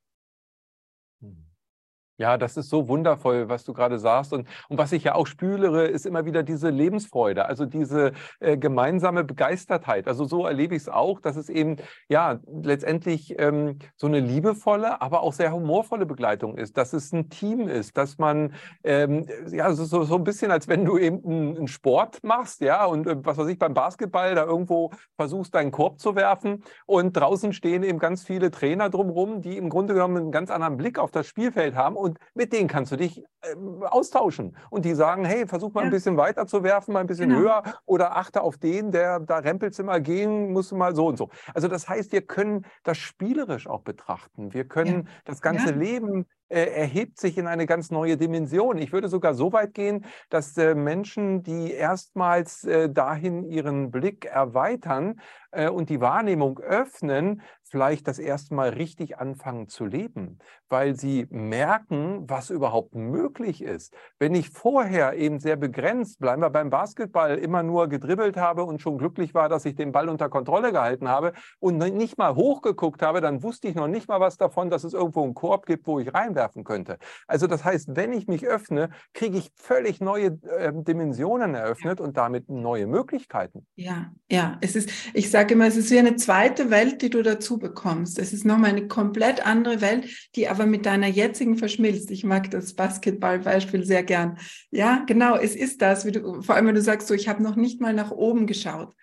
[SPEAKER 2] Ja, das ist so wundervoll, was du gerade sagst. Und, und was ich ja auch spüre, ist immer wieder diese Lebensfreude, also diese äh, gemeinsame Begeistertheit. Also so erlebe ich es auch, dass es eben ja letztendlich ähm, so eine liebevolle, aber auch sehr humorvolle Begleitung ist, dass es ein Team ist, dass man ähm, ja so, so ein bisschen, als wenn du eben einen, einen Sport machst, ja, und äh, was weiß ich, beim Basketball da irgendwo versuchst, deinen Korb zu werfen und draußen stehen eben ganz viele Trainer drumherum, die im Grunde genommen einen ganz anderen Blick auf das Spielfeld haben und mit denen kannst du dich äh, austauschen. Und die sagen, hey, versuch mal ja. ein bisschen weiter zu werfen, mal ein bisschen genau. höher oder achte auf den, der da rempelt immer gehen, musst du mal so und so. Also das heißt, wir können das spielerisch auch betrachten. Wir können ja. das ganze ja. Leben äh, erhebt sich in eine ganz neue Dimension. Ich würde sogar so weit gehen, dass äh, Menschen, die erstmals äh, dahin ihren Blick erweitern äh, und die Wahrnehmung öffnen, vielleicht das erste Mal richtig anfangen zu leben, weil sie merken, was überhaupt möglich ist. Wenn ich vorher eben sehr begrenzt, bleiben wir beim Basketball, immer nur gedribbelt habe und schon glücklich war, dass ich den Ball unter Kontrolle gehalten habe und nicht mal hochgeguckt habe, dann wusste ich noch nicht mal was davon, dass es irgendwo einen Korb gibt, wo ich reinwerfen könnte. Also das heißt, wenn ich mich öffne, kriege ich völlig neue äh, Dimensionen eröffnet und damit neue Möglichkeiten.
[SPEAKER 3] Ja, ja, es ist, ich sage immer, es ist wie eine zweite Welt, die du dazu bekommst. Es ist nochmal eine komplett andere Welt, die aber mit deiner jetzigen verschmilzt. Ich mag das Basketballbeispiel sehr gern. Ja, genau, es ist das, wie du, vor allem wenn du sagst, so, ich habe noch nicht mal nach oben geschaut.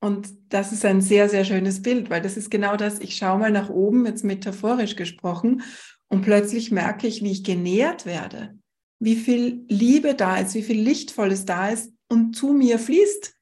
[SPEAKER 3] Und das ist ein sehr, sehr schönes Bild, weil das ist genau das, ich schaue mal nach oben, jetzt metaphorisch gesprochen, und plötzlich merke ich, wie ich genährt werde, wie viel Liebe da ist, wie viel Lichtvolles da ist und zu mir fließt,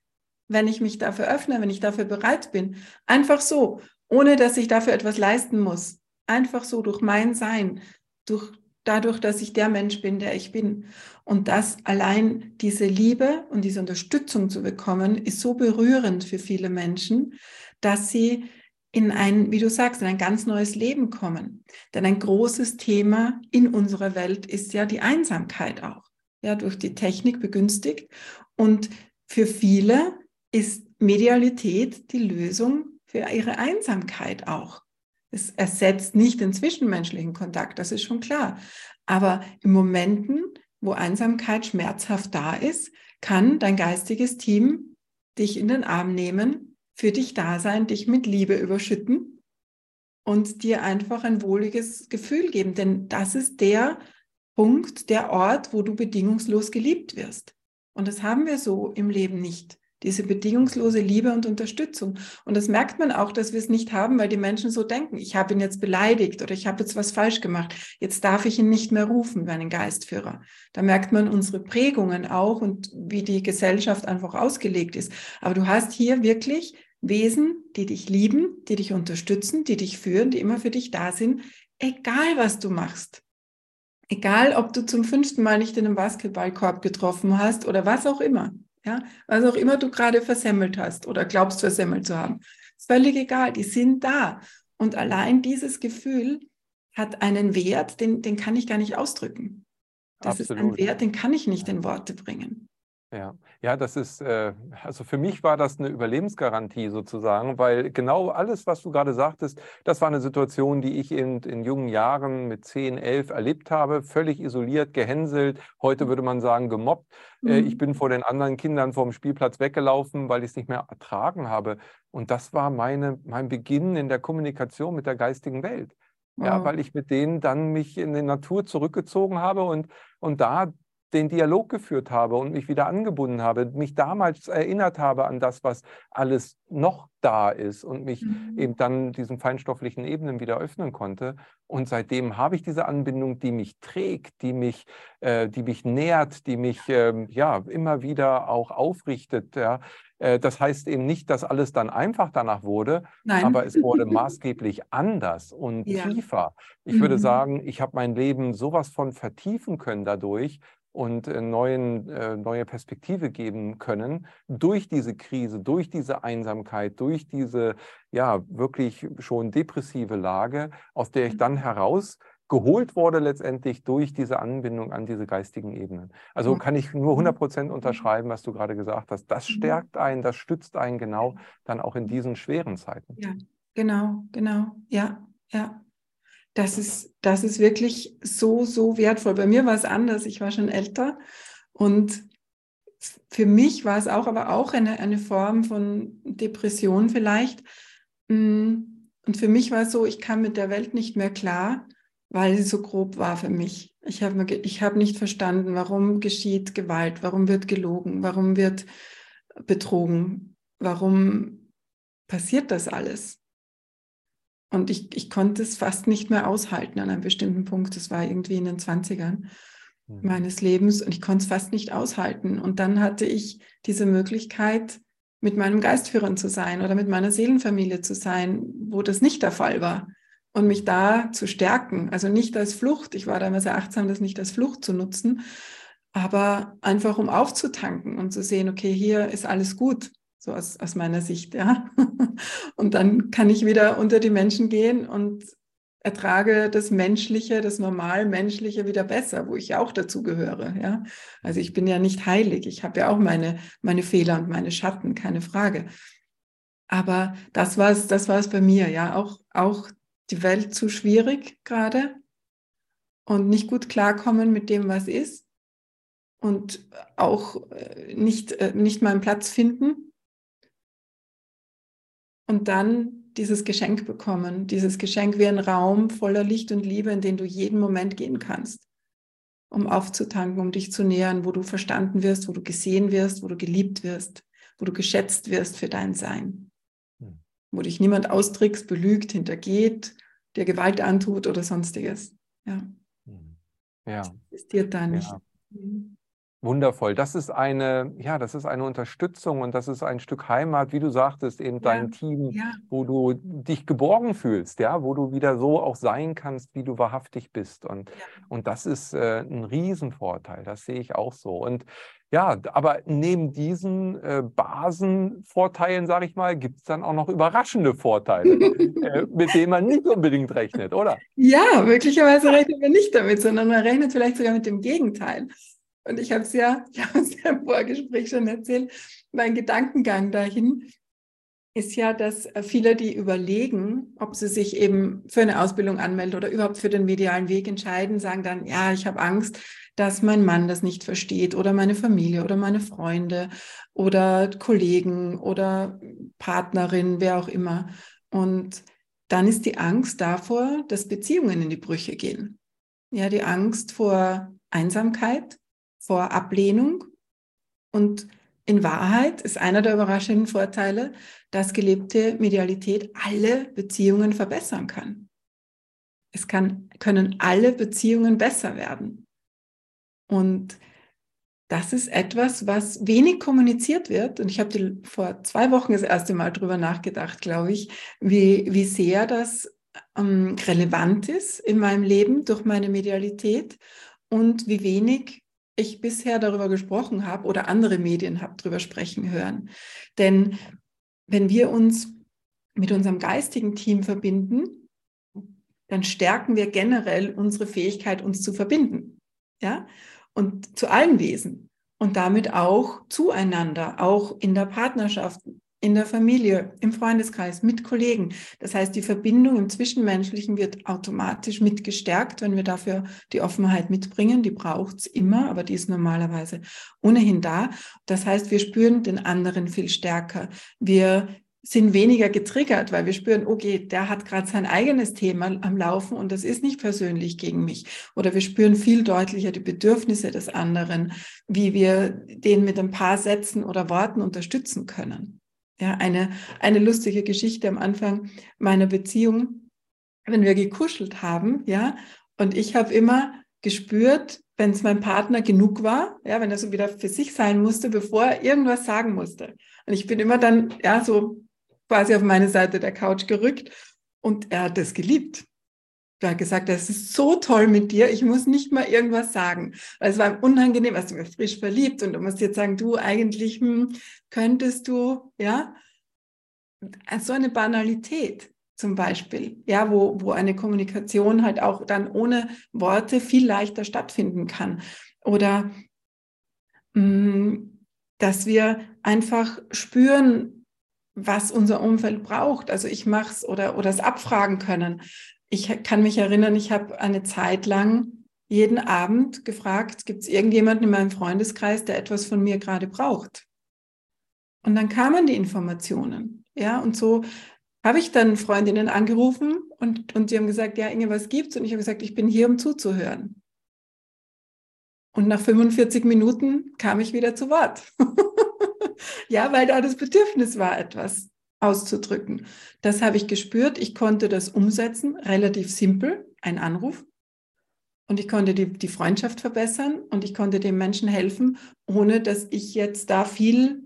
[SPEAKER 3] wenn ich mich dafür öffne, wenn ich dafür bereit bin. Einfach so ohne dass ich dafür etwas leisten muss. Einfach so durch mein Sein, durch, dadurch, dass ich der Mensch bin, der ich bin. Und das allein diese Liebe und diese Unterstützung zu bekommen, ist so berührend für viele Menschen, dass sie in ein, wie du sagst, in ein ganz neues Leben kommen. Denn ein großes Thema in unserer Welt ist ja die Einsamkeit auch. Ja, durch die Technik begünstigt. Und für viele ist Medialität die Lösung für ihre Einsamkeit auch. Es ersetzt nicht den zwischenmenschlichen Kontakt, das ist schon klar. Aber in Momenten, wo Einsamkeit schmerzhaft da ist, kann dein geistiges Team dich in den Arm nehmen, für dich da sein, dich mit Liebe überschütten und dir einfach ein wohliges Gefühl geben. Denn das ist der Punkt, der Ort, wo du bedingungslos geliebt wirst. Und das haben wir so im Leben nicht diese bedingungslose Liebe und Unterstützung. Und das merkt man auch, dass wir es nicht haben, weil die Menschen so denken, ich habe ihn jetzt beleidigt oder ich habe jetzt was falsch gemacht. Jetzt darf ich ihn nicht mehr rufen wie einen Geistführer. Da merkt man unsere Prägungen auch und wie die Gesellschaft einfach ausgelegt ist. Aber du hast hier wirklich Wesen, die dich lieben, die dich unterstützen, die dich führen, die immer für dich da sind, egal was du machst. Egal, ob du zum fünften Mal nicht in einem Basketballkorb getroffen hast oder was auch immer. Ja, was auch immer du gerade versemmelt hast oder glaubst versemmelt zu haben. Völlig egal, die sind da. Und allein dieses Gefühl hat einen Wert, den, den kann ich gar nicht ausdrücken. Das Absolut. ist ein Wert, den kann ich nicht in Worte bringen.
[SPEAKER 2] Ja, ja, das ist, äh, also für mich war das eine Überlebensgarantie sozusagen, weil genau alles, was du gerade sagtest, das war eine Situation, die ich in, in jungen Jahren mit 10, 11 erlebt habe, völlig isoliert, gehänselt, heute würde man sagen gemobbt. Äh, mhm. ich bin vor den anderen Kindern vom Spielplatz weggelaufen, weil ich es nicht mehr ertragen habe. Und das war meine, mein Beginn in der Kommunikation mit der geistigen Welt. Ja, weil ich mit denen dann mich in die Natur zurückgezogen habe und, und da den Dialog geführt habe und mich wieder angebunden habe, mich damals erinnert habe an das, was alles noch da ist und mich mhm. eben dann diesen feinstofflichen Ebenen wieder öffnen konnte. Und seitdem habe ich diese Anbindung, die mich trägt, die mich, äh, die mich nährt, die mich äh, ja immer wieder auch aufrichtet. Ja. Äh, das heißt eben nicht, dass alles dann einfach danach wurde, Nein. aber es wurde maßgeblich anders und ja. tiefer. Ich mhm. würde sagen, ich habe mein Leben sowas von vertiefen können dadurch, und äh, neuen, äh, neue Perspektive geben können durch diese Krise, durch diese Einsamkeit, durch diese ja wirklich schon depressive Lage, aus der ich dann mhm. heraus geholt wurde letztendlich durch diese Anbindung an diese geistigen Ebenen. Also kann ich nur 100 mhm. Prozent unterschreiben, was du gerade gesagt hast. Das mhm. stärkt einen, das stützt einen genau dann auch in diesen schweren Zeiten.
[SPEAKER 3] Ja, genau, genau, ja, ja das ist, das ist wirklich so, so wertvoll. Bei mir war es anders. Ich war schon älter und für mich war es auch, aber auch eine, eine Form von Depression vielleicht. Mm, und für mich war es so, ich kam mit der Welt nicht mehr klar, weil sie so grob war für mich. Ich habe ich hab nicht verstanden, warum geschieht Gewalt, warum wird gelogen, warum wird betrogen, warum passiert das alles. Und ich, ich konnte es fast nicht mehr aushalten an einem bestimmten Punkt. Das war irgendwie in den 20ern mhm. meines Lebens und ich konnte es fast nicht aushalten. Und dann hatte ich diese Möglichkeit, mit meinem Geistführern zu sein oder mit meiner Seelenfamilie zu sein, wo das nicht der Fall war. Und mich da zu stärken. Also nicht als Flucht. Ich war damals sehr achtsam, das nicht als Flucht zu nutzen, aber einfach um aufzutanken und zu sehen, okay, hier ist alles gut. So aus, aus meiner Sicht, ja. Und dann kann ich wieder unter die Menschen gehen und ertrage das Menschliche, das normal Menschliche wieder besser, wo ich ja auch dazu gehöre, ja. Also ich bin ja nicht heilig, ich habe ja auch meine, meine Fehler und meine Schatten, keine Frage. Aber das war es, das war es bei mir, ja, auch, auch die Welt zu schwierig gerade und nicht gut klarkommen mit dem, was ist und auch äh, nicht, äh, nicht meinen Platz finden und dann dieses Geschenk bekommen, dieses Geschenk wie ein Raum voller Licht und Liebe, in den du jeden Moment gehen kannst, um aufzutanken, um dich zu nähern, wo du verstanden wirst, wo du gesehen wirst, wo du geliebt wirst, wo du geschätzt wirst für dein Sein, hm. wo dich niemand austrickst, belügt, hintergeht, dir Gewalt antut oder sonstiges. Ja.
[SPEAKER 2] Hm. Ja.
[SPEAKER 3] Das ist dir da nicht.
[SPEAKER 2] Ja. Wundervoll. Das ist eine, ja, das ist eine Unterstützung und das ist ein Stück Heimat, wie du sagtest, eben ja, dein Team, ja. wo du dich geborgen fühlst, ja, wo du wieder so auch sein kannst, wie du wahrhaftig bist. Und, ja. und das ist äh, ein Riesenvorteil. Das sehe ich auch so. Und ja, aber neben diesen äh, Basenvorteilen, sage ich mal, gibt es dann auch noch überraschende Vorteile, äh, mit denen man nicht unbedingt rechnet, oder?
[SPEAKER 3] Ja, möglicherweise rechnet man nicht damit, sondern man rechnet vielleicht sogar mit dem Gegenteil. Und ich habe es ja, ich habe ja im Vorgespräch schon erzählt, mein Gedankengang dahin ist ja, dass äh, viele, die überlegen, ob sie sich eben für eine Ausbildung anmelden oder überhaupt für den medialen Weg entscheiden, sagen dann, ja, ich habe Angst, dass mein Mann das nicht versteht oder meine Familie oder meine Freunde oder Kollegen oder Partnerin, wer auch immer. Und dann ist die Angst davor, dass Beziehungen in die Brüche gehen. Ja, die Angst vor Einsamkeit, vor Ablehnung. Und in Wahrheit ist einer der überraschenden Vorteile, dass gelebte Medialität alle Beziehungen verbessern kann. Es kann, können alle Beziehungen besser werden. Und das ist etwas, was wenig kommuniziert wird. Und ich habe vor zwei Wochen das erste Mal darüber nachgedacht, glaube ich, wie, wie sehr das ähm, relevant ist in meinem Leben durch meine Medialität und wie wenig ich bisher darüber gesprochen habe oder andere Medien habe darüber sprechen hören. Denn wenn wir uns mit unserem geistigen Team verbinden, dann stärken wir generell unsere Fähigkeit, uns zu verbinden. Ja? Und zu allen Wesen. Und damit auch zueinander, auch in der Partnerschaft, in der Familie, im Freundeskreis, mit Kollegen. Das heißt, die Verbindung im Zwischenmenschlichen wird automatisch mit gestärkt, wenn wir dafür die Offenheit mitbringen. Die braucht es immer, aber die ist normalerweise ohnehin da. Das heißt, wir spüren den anderen viel stärker. Wir sind weniger getriggert, weil wir spüren, okay, der hat gerade sein eigenes Thema am Laufen und das ist nicht persönlich gegen mich. Oder wir spüren viel deutlicher die Bedürfnisse des anderen, wie wir den mit ein paar Sätzen oder Worten unterstützen können. Ja, eine, eine lustige Geschichte am Anfang meiner Beziehung, wenn wir gekuschelt haben, ja, und ich habe immer gespürt, wenn es meinem Partner genug war, ja, wenn er so wieder für sich sein musste, bevor er irgendwas sagen musste. Und ich bin immer dann, ja, so quasi auf meine Seite der Couch gerückt und er hat das geliebt. Hat gesagt, das ist so toll mit dir, ich muss nicht mal irgendwas sagen. Weil es war unangenehm, was du bist frisch verliebt und du musst jetzt sagen, du eigentlich hm, könntest du, ja, so eine Banalität zum Beispiel, ja, wo, wo eine Kommunikation halt auch dann ohne Worte viel leichter stattfinden kann. Oder mh, hm, dass wir einfach spüren, was unser Umfeld braucht. Also ich mache es oder, oder es abfragen können ich kann mich erinnern, ich habe eine Zeit lang jeden Abend gefragt, gibt es irgendjemanden in meinem Freundeskreis, der etwas von mir gerade braucht? Und dann kamen die Informationen. Ja, und so habe ich dann Freundinnen angerufen und, und die haben gesagt, ja, Inge, was gibt's? Und ich habe gesagt, ich bin hier, um zuzuhören. Und nach 45 Minuten kam ich wieder zu Wort. ja, weil da das Bedürfnis war, etwas auszudrücken. Das habe ich gespürt. Ich konnte das umsetzen, relativ simpel, ein Anruf. Und ich konnte die, die Freundschaft verbessern und ich konnte dem Menschen helfen, ohne dass ich jetzt da viel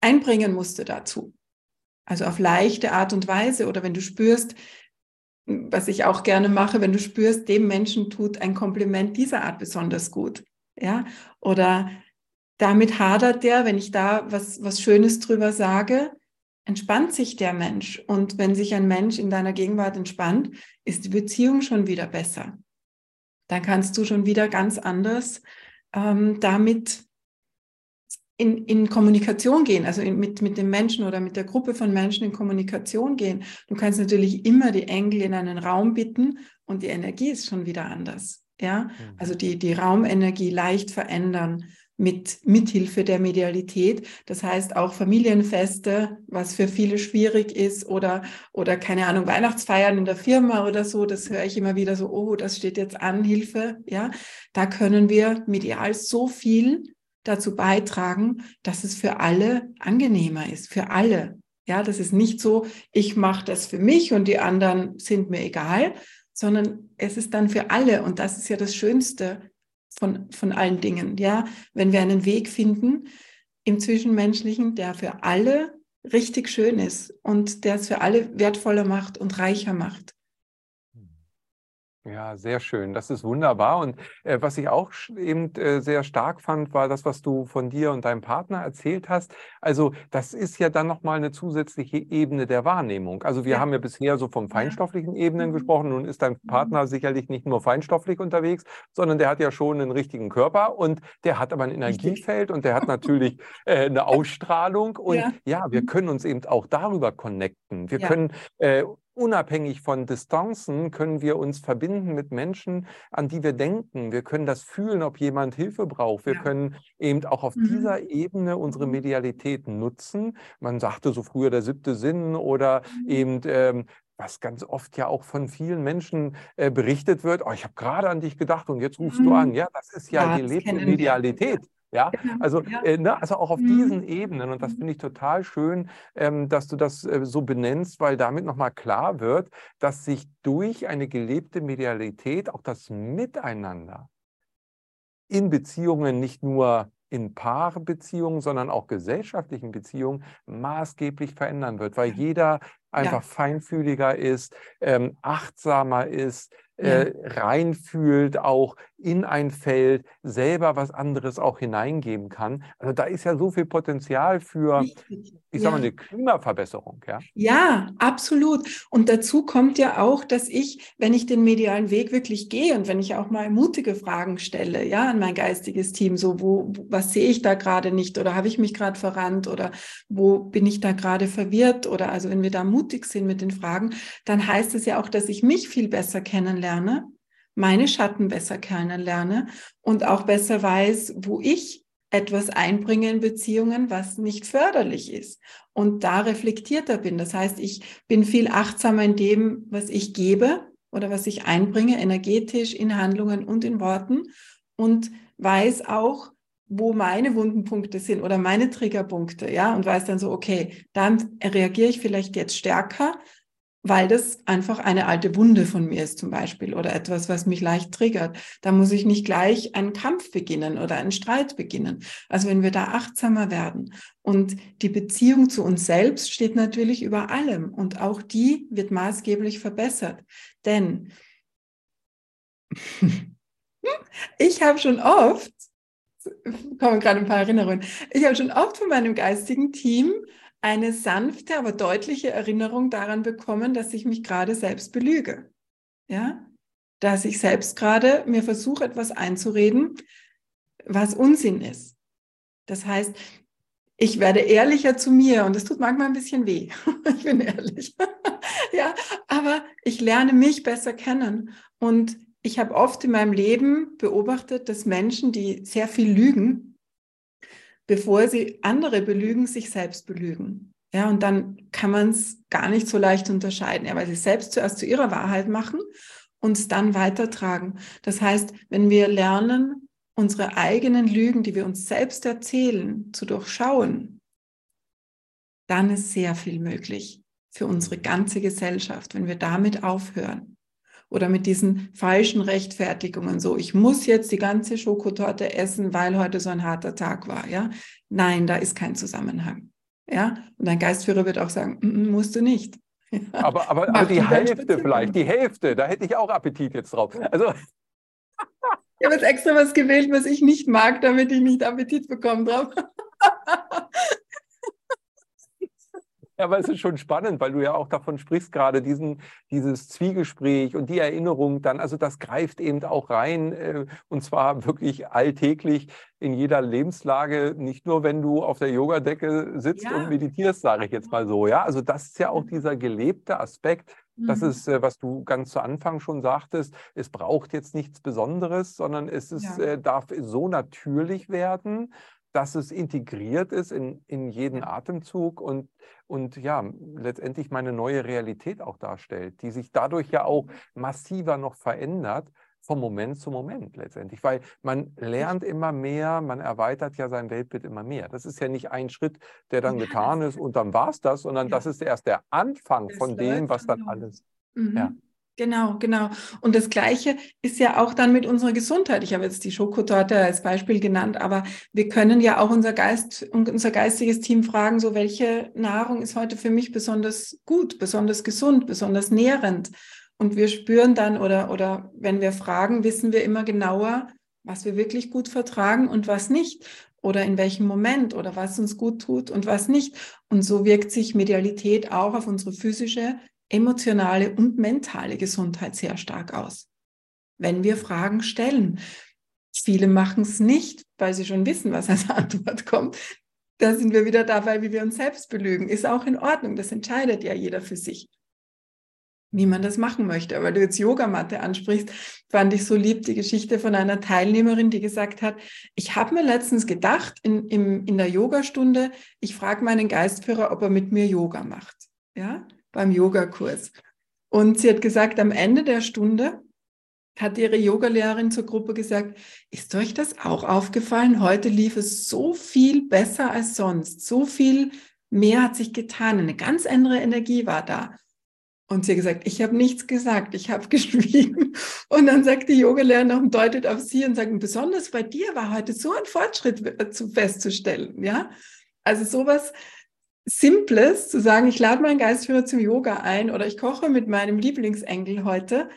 [SPEAKER 3] einbringen musste dazu. Also auf leichte Art und Weise oder wenn du spürst, was ich auch gerne mache, wenn du spürst, dem Menschen tut ein Kompliment dieser Art besonders gut. Ja, oder damit hadert der, wenn ich da was, was Schönes drüber sage, entspannt sich der Mensch. Und wenn sich ein Mensch in deiner Gegenwart entspannt, ist die Beziehung schon wieder besser. Dann kannst du schon wieder ganz anders ähm, damit in, in Kommunikation gehen, also in, mit, mit dem Menschen oder mit der Gruppe von Menschen in Kommunikation gehen. Du kannst natürlich immer die Engel in einen Raum bitten und die Energie ist schon wieder anders. Ja, mhm. also die, die Raumenergie leicht verändern mit Mithilfe der Medialität. Das heißt auch Familienfeste, was für viele schwierig ist oder, oder keine Ahnung, Weihnachtsfeiern in der Firma oder so. Das höre ich immer wieder so, oh, das steht jetzt an, Hilfe. Ja, da können wir medial so viel dazu beitragen, dass es für alle angenehmer ist, für alle. Ja, das ist nicht so, ich mache das für mich und die anderen sind mir egal, sondern es ist dann für alle und das ist ja das Schönste von, von allen Dingen. Ja, wenn wir einen Weg finden im Zwischenmenschlichen, der für alle richtig schön ist und der es für alle wertvoller macht und reicher macht.
[SPEAKER 2] Ja, sehr schön. Das ist wunderbar. Und äh, was ich auch eben äh, sehr stark fand, war das, was du von dir und deinem Partner erzählt hast. Also das ist ja dann nochmal eine zusätzliche Ebene der Wahrnehmung. Also wir ja. haben ja bisher so vom feinstofflichen Ebenen mhm. gesprochen. Nun ist dein Partner mhm. sicherlich nicht nur feinstofflich unterwegs, sondern der hat ja schon einen richtigen Körper und der hat aber ein Energiefeld und der hat natürlich äh, eine Ausstrahlung. Und ja. ja. wir mhm. können uns eben auch darüber connecten. Wir ja. können äh, unabhängig von Distanzen können wir uns verbinden mit Menschen, an die wir denken. Wir können das fühlen, ob jemand Hilfe braucht. Wir ja. können eben auch auf mhm. dieser Ebene unsere mhm. Medialität nutzen. Man sagte so früher der siebte Sinn oder mhm. eben ähm, was ganz oft ja auch von vielen Menschen äh, berichtet wird, oh, ich habe gerade an dich gedacht und jetzt rufst mhm. du an. Ja, das ist ja, ja gelebte Medialität. Wir. Ja, genau, also, ja. Äh, ne, also auch auf mhm. diesen Ebenen. Und das mhm. finde ich total schön, ähm, dass du das äh, so benennst, weil damit nochmal klar wird, dass sich durch eine gelebte Medialität auch das Miteinander in Beziehungen nicht nur in Paarbeziehungen, sondern auch gesellschaftlichen Beziehungen maßgeblich verändern wird, weil jeder einfach ja. feinfühliger ist, ähm, achtsamer ist, äh, reinfühlt, auch in ein Feld selber was anderes auch hineingeben kann. Also da ist ja so viel Potenzial für, ich sage mal, eine Klimaverbesserung. Ja?
[SPEAKER 3] ja, absolut. Und dazu kommt ja auch, dass ich, wenn ich den medialen Weg wirklich gehe und wenn ich auch mal mutige Fragen stelle, ja, an mein geistiges Team, so wo, was sehe ich da gerade nicht oder habe ich mich gerade verrannt oder wo bin ich da gerade verwirrt oder also wenn wir da mutig sind mit den Fragen, dann heißt es ja auch, dass ich mich viel besser kennenlerne meine Schatten besser kennenlerne und auch besser weiß, wo ich etwas einbringe in Beziehungen, was nicht förderlich ist und da reflektierter bin. Das heißt, ich bin viel achtsamer in dem, was ich gebe oder was ich einbringe, energetisch in Handlungen und in Worten und weiß auch, wo meine Wundenpunkte sind oder meine Triggerpunkte, ja, und weiß dann so, okay, dann reagiere ich vielleicht jetzt stärker, weil das einfach eine alte Wunde von mir ist zum Beispiel oder etwas, was mich leicht triggert. Da muss ich nicht gleich einen Kampf beginnen oder einen Streit beginnen. Also wenn wir da achtsamer werden und die Beziehung zu uns selbst steht natürlich über allem und auch die wird maßgeblich verbessert. Denn ich habe schon oft, kommen gerade ein paar Erinnerungen, ich habe schon oft von meinem geistigen Team eine sanfte, aber deutliche Erinnerung daran bekommen, dass ich mich gerade selbst belüge. Ja, dass ich selbst gerade mir versuche, etwas einzureden, was Unsinn ist. Das heißt, ich werde ehrlicher zu mir und es tut manchmal ein bisschen weh. ich bin ehrlich. ja, aber ich lerne mich besser kennen und ich habe oft in meinem Leben beobachtet, dass Menschen, die sehr viel lügen, bevor sie andere belügen, sich selbst belügen. Ja, und dann kann man es gar nicht so leicht unterscheiden, ja, weil sie selbst zuerst zu ihrer Wahrheit machen und es dann weitertragen. Das heißt, wenn wir lernen, unsere eigenen Lügen, die wir uns selbst erzählen, zu durchschauen, dann ist sehr viel möglich für unsere ganze Gesellschaft, wenn wir damit aufhören oder mit diesen falschen Rechtfertigungen, so ich muss jetzt die ganze Schokotorte essen, weil heute so ein harter Tag war, ja? Nein, da ist kein Zusammenhang. Ja? Und dein Geistführer wird auch sagen, mm, mm musst du nicht.
[SPEAKER 2] Aber, aber, aber die Hälfte vielleicht, die Hälfte, da hätte ich auch Appetit jetzt drauf. Also
[SPEAKER 3] Ich habe jetzt extra was gewählt, was ich nicht mag, damit ich nicht Appetit bekommen drauf.
[SPEAKER 2] Ja, aber es ist schon spannend, weil du ja auch davon sprichst, gerade diesen, dieses Zwiegespräch und die Erinnerung dann, also das greift eben auch rein äh, und zwar wirklich alltäglich in jeder Lebenslage, nicht nur wenn du auf der Yogadecke sitzt ja. und meditierst, sage ich jetzt mal so. Ja, also das ist ja auch dieser gelebte Aspekt. Das mhm. ist, äh, was du ganz zu Anfang schon sagtest. Es braucht jetzt nichts Besonderes, sondern es ist, ja. äh, darf so natürlich werden dass es integriert ist in, in jeden Atemzug und, und ja, letztendlich meine neue Realität auch darstellt, die sich dadurch ja auch massiver noch verändert vom Moment zu Moment letztendlich, weil man lernt immer mehr, man erweitert ja sein Weltbild immer mehr. Das ist ja nicht ein Schritt, der dann getan ist und dann war es das, sondern ja. das ist erst der Anfang das von dem, was dann alles.
[SPEAKER 3] Mhm. Ja. Genau, genau. Und das Gleiche ist ja auch dann mit unserer Gesundheit. Ich habe jetzt die Schokotorte als Beispiel genannt, aber wir können ja auch unser Geist und unser geistiges Team fragen, so welche Nahrung ist heute für mich besonders gut, besonders gesund, besonders nährend. Und wir spüren dann oder, oder wenn wir fragen, wissen wir immer genauer, was wir wirklich gut vertragen und was nicht. Oder in welchem Moment oder was uns gut tut und was nicht. Und so wirkt sich Medialität auch auf unsere physische, emotionale und mentale Gesundheit sehr stark aus. Wenn wir Fragen stellen. Viele machen es nicht, weil sie schon wissen, was als Antwort kommt. Da sind wir wieder dabei, wie wir uns selbst belügen. Ist auch in Ordnung. Das entscheidet ja jeder für sich, wie man das machen möchte. Aber du jetzt Yogamatte ansprichst, fand ich so lieb die Geschichte von einer Teilnehmerin, die gesagt hat, ich habe mir letztens gedacht in, in, in der Yogastunde, ich frage meinen Geistführer, ob er mit mir Yoga macht. Ja, beim Yogakurs. Und sie hat gesagt, am Ende der Stunde hat ihre Yogalehrerin zur Gruppe gesagt, ist euch das auch aufgefallen? Heute lief es so viel besser als sonst. So viel mehr hat sich getan. Eine ganz andere Energie war da. Und sie hat gesagt, ich habe nichts gesagt, ich habe geschwiegen. Und dann sagt die Yogalehrerin und deutet auf sie und sagt, besonders bei dir war heute so ein Fortschritt festzustellen. Ja, also sowas Simples, zu sagen, ich lade meinen Geistführer zum Yoga ein oder ich koche mit meinem Lieblingsengel heute,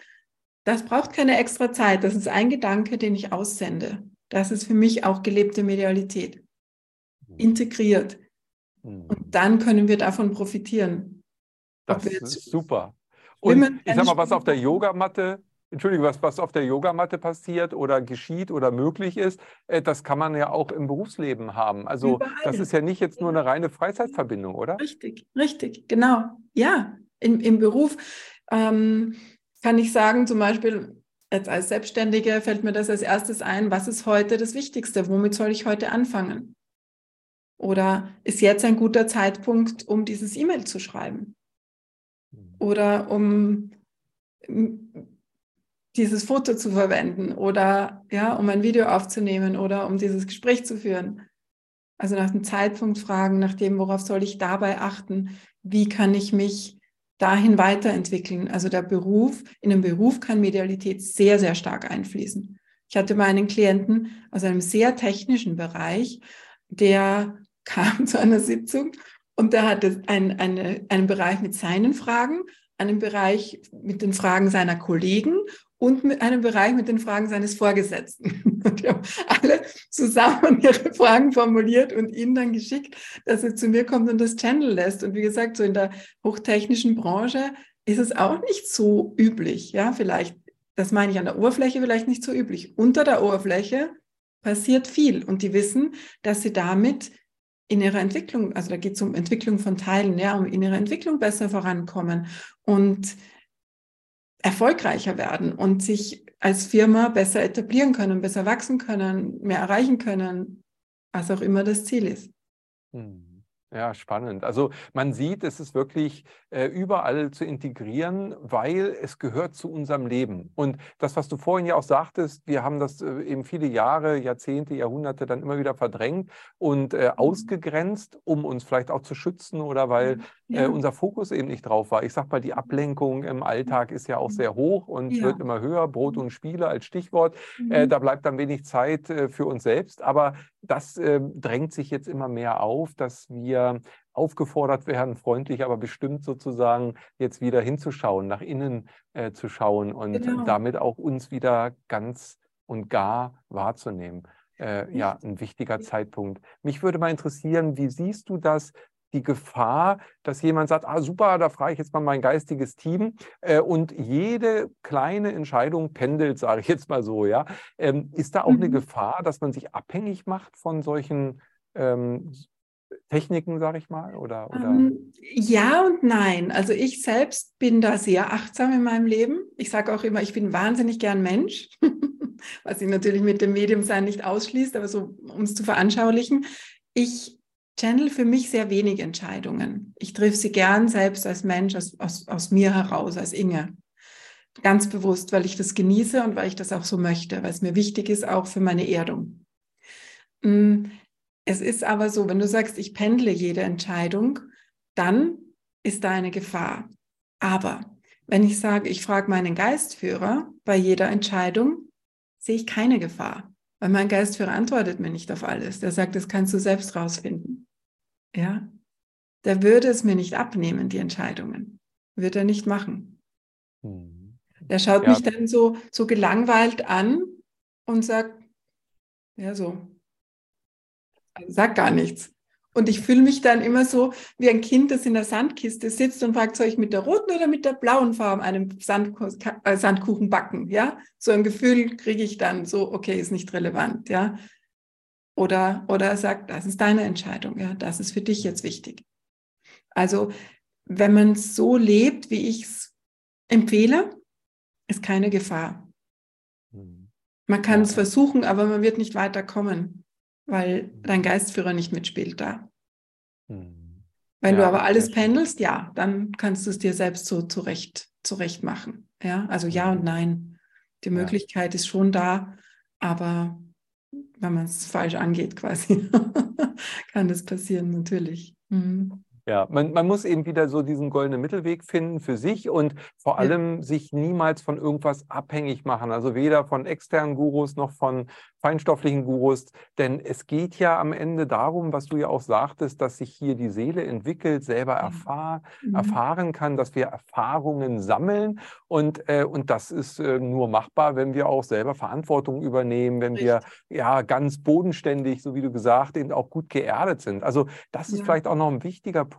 [SPEAKER 3] das braucht keine extra Zeit. Das ist ein Gedanke, den ich aussende. Das ist für mich auch gelebte Medialität. Mhm. Integriert. Mhm. Und dann können wir davon profitieren.
[SPEAKER 2] Das ist super. Und ich sag mal, was auf der Yogamatte Entschuldigung, was, was auf der Yogamatte passiert oder geschieht oder möglich ist, äh, das kann man ja auch im Berufsleben haben. Also Überall. das ist ja nicht jetzt nur eine reine Freizeitverbindung, oder?
[SPEAKER 3] Richtig, richtig, genau. Ja, im, im Beruf ähm, kann ich sagen, zum Beispiel jetzt als Selbstständige fällt mir das als erstes ein, was ist heute das Wichtigste? Womit soll ich heute anfangen? Oder ist jetzt ein guter Zeitpunkt, um dieses E-Mail zu schreiben? Hm. Oder um dieses Foto zu verwenden oder ja, um ein Video aufzunehmen oder um dieses Gespräch zu führen. Also nach dem Zeitpunkt fragen, nach dem, worauf soll ich dabei achten, wie kann ich mich dahin weiterentwickeln. Also der Beruf, in den Beruf kann Medialität sehr, sehr stark einfließen. Ich hatte mal einen Klienten aus einem sehr technischen Bereich, der kam zu einer Sitzung und der hatte ein, eine, einen Bereich mit seinen Fragen, einen Bereich mit den Fragen seiner Kollegen und mit einem Bereich mit den Fragen seines Vorgesetzten. Und die haben alle zusammen ihre Fragen formuliert und ihn dann geschickt, dass er zu mir kommt und das Channel lässt. Und wie gesagt, so in der hochtechnischen Branche ist es auch nicht so üblich. Ja, vielleicht, das meine ich an der Oberfläche vielleicht nicht so üblich. Unter der Oberfläche passiert viel und die wissen, dass sie damit in ihrer Entwicklung, also da geht es um Entwicklung von Teilen, ja, um in ihrer Entwicklung besser vorankommen. Und erfolgreicher werden und sich als Firma besser etablieren können, besser wachsen können, mehr erreichen können, was auch immer das Ziel ist.
[SPEAKER 2] Hm. Ja, spannend. Also man sieht, es ist wirklich äh, überall zu integrieren, weil es gehört zu unserem Leben. Und das, was du vorhin ja auch sagtest, wir haben das äh, eben viele Jahre, Jahrzehnte, Jahrhunderte dann immer wieder verdrängt und äh, mhm. ausgegrenzt, um uns vielleicht auch zu schützen oder weil äh, ja. unser Fokus eben nicht drauf war. Ich sag mal, die Ablenkung im Alltag ist ja auch mhm. sehr hoch und ja. wird immer höher. Brot und Spiele als Stichwort. Äh, mhm. da bleibt dann wenig Zeit äh, für uns selbst. Aber das ähm, drängt sich jetzt immer mehr auf, dass wir aufgefordert werden, freundlich, aber bestimmt sozusagen jetzt wieder hinzuschauen, nach innen äh, zu schauen und genau. damit auch uns wieder ganz und gar wahrzunehmen. Äh, ja, ein wichtiger Zeitpunkt. Mich würde mal interessieren, wie siehst du das? Die Gefahr, dass jemand sagt, ah super, da frage ich jetzt mal mein geistiges Team äh, und jede kleine Entscheidung pendelt, sage ich jetzt mal so, ja. Ähm, ist da auch mhm. eine Gefahr, dass man sich abhängig macht von solchen ähm, Techniken, sage ich mal? Oder, oder? Um,
[SPEAKER 3] ähm, ja und nein. Also ich selbst bin da sehr achtsam in meinem Leben. Ich sage auch immer, ich bin wahnsinnig gern Mensch, was sich natürlich mit dem Mediumsein nicht ausschließt, aber so, um es zu veranschaulichen. Ich channel für mich sehr wenig Entscheidungen. Ich treffe sie gern selbst als Mensch, aus, aus, aus mir heraus, als Inge. Ganz bewusst, weil ich das genieße und weil ich das auch so möchte, weil es mir wichtig ist, auch für meine Erdung. Mm, es ist aber so, wenn du sagst, ich pendle jede Entscheidung, dann ist da eine Gefahr. Aber wenn ich sage, ich frage meinen Geistführer bei jeder Entscheidung, sehe ich keine Gefahr, weil mein Geistführer antwortet mir nicht auf alles. Der sagt, das kannst du selbst rausfinden. Ja, der würde es mir nicht abnehmen, die Entscheidungen. Wird er nicht machen. Hm. Der schaut ja. mich dann so, so gelangweilt an und sagt, ja, so, sag gar nichts. Und ich fühle mich dann immer so wie ein Kind, das in der Sandkiste sitzt und fragt, soll ich mit der roten oder mit der blauen Farbe einen Sand, äh, Sandkuchen backen? Ja, so ein Gefühl kriege ich dann so, okay, ist nicht relevant. Ja, oder, oder er sagt, das ist deine Entscheidung. Ja, das ist für dich jetzt wichtig. Also, wenn man es so lebt, wie ich es empfehle, ist keine Gefahr. Hm. Man kann es versuchen, aber man wird nicht weiterkommen weil dein Geistführer nicht mitspielt da. Hm. Wenn ja, du aber alles pendelst, ja, dann kannst du es dir selbst so zurecht, zurecht machen. Ja, also ja und mhm. nein. Die Möglichkeit ja. ist schon da, aber wenn man es falsch angeht, quasi, kann das passieren, natürlich. Mhm.
[SPEAKER 2] Ja, man, man muss eben wieder so diesen goldenen Mittelweg finden für sich und vor allem ja. sich niemals von irgendwas abhängig machen. Also weder von externen Gurus noch von feinstofflichen Gurus. Denn es geht ja am Ende darum, was du ja auch sagtest, dass sich hier die Seele entwickelt, selber erfahr, mhm. erfahren kann, dass wir Erfahrungen sammeln. Und, äh, und das ist äh, nur machbar, wenn wir auch selber Verantwortung übernehmen, wenn Richtig. wir ja ganz bodenständig, so wie du gesagt, eben auch gut geerdet sind. Also das ist ja. vielleicht auch noch ein wichtiger Punkt,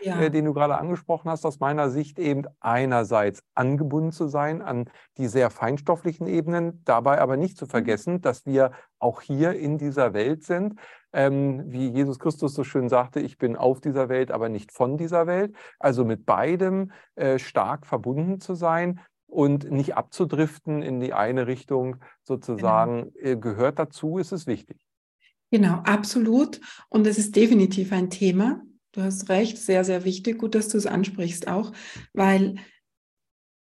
[SPEAKER 2] ja. äh, den du gerade angesprochen hast, aus meiner Sicht eben einerseits angebunden zu sein an die sehr feinstofflichen Ebenen, dabei aber nicht zu mhm. vergessen, dass wir auch hier in dieser Welt sind. Ähm, wie Jesus Christus so schön sagte, ich bin auf dieser Welt, aber nicht von dieser Welt. Also mit beidem äh, stark verbunden zu sein und nicht abzudriften in die eine Richtung sozusagen genau. äh, gehört dazu, ist es wichtig.
[SPEAKER 3] Genau, absolut. Und es ist definitiv ein Thema. Du hast recht, sehr, sehr wichtig. Gut, dass du es ansprichst auch, weil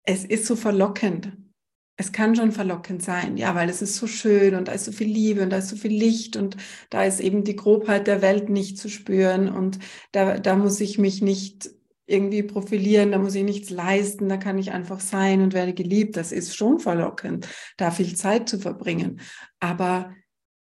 [SPEAKER 3] es ist so verlockend es kann schon verlockend sein, ja, weil es ist so schön und da ist so viel Liebe und da ist so viel Licht und da ist eben die Grobheit der Welt nicht zu spüren und da, da muss ich mich nicht irgendwie profilieren, da muss ich nichts leisten, da kann ich einfach sein und werde geliebt. Das ist schon verlockend, da viel Zeit zu verbringen. Aber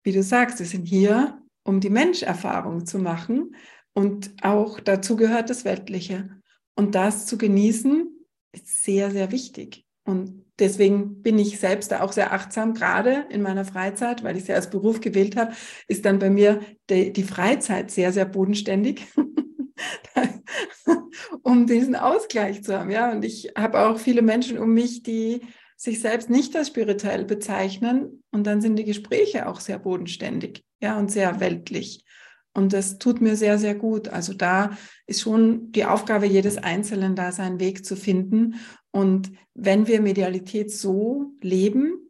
[SPEAKER 3] wie du sagst, wir sind hier, um die Menscherfahrung zu machen und auch dazu gehört das Weltliche. Und das zu genießen, ist sehr, sehr wichtig. Und deswegen bin ich selbst da auch sehr achtsam, gerade in meiner Freizeit, weil ich sie als Beruf gewählt habe, ist dann bei mir die, die Freizeit sehr, sehr bodenständig, um diesen Ausgleich zu haben. Ja, und ich habe auch viele Menschen um mich, die sich selbst nicht als spirituell bezeichnen und dann sind die Gespräche auch sehr bodenständig, ja, und sehr weltlich. Und das tut mir sehr, sehr gut. Also da ist schon die Aufgabe jedes Einzelnen, da seinen Weg zu finden und wenn wir Medialität so leben,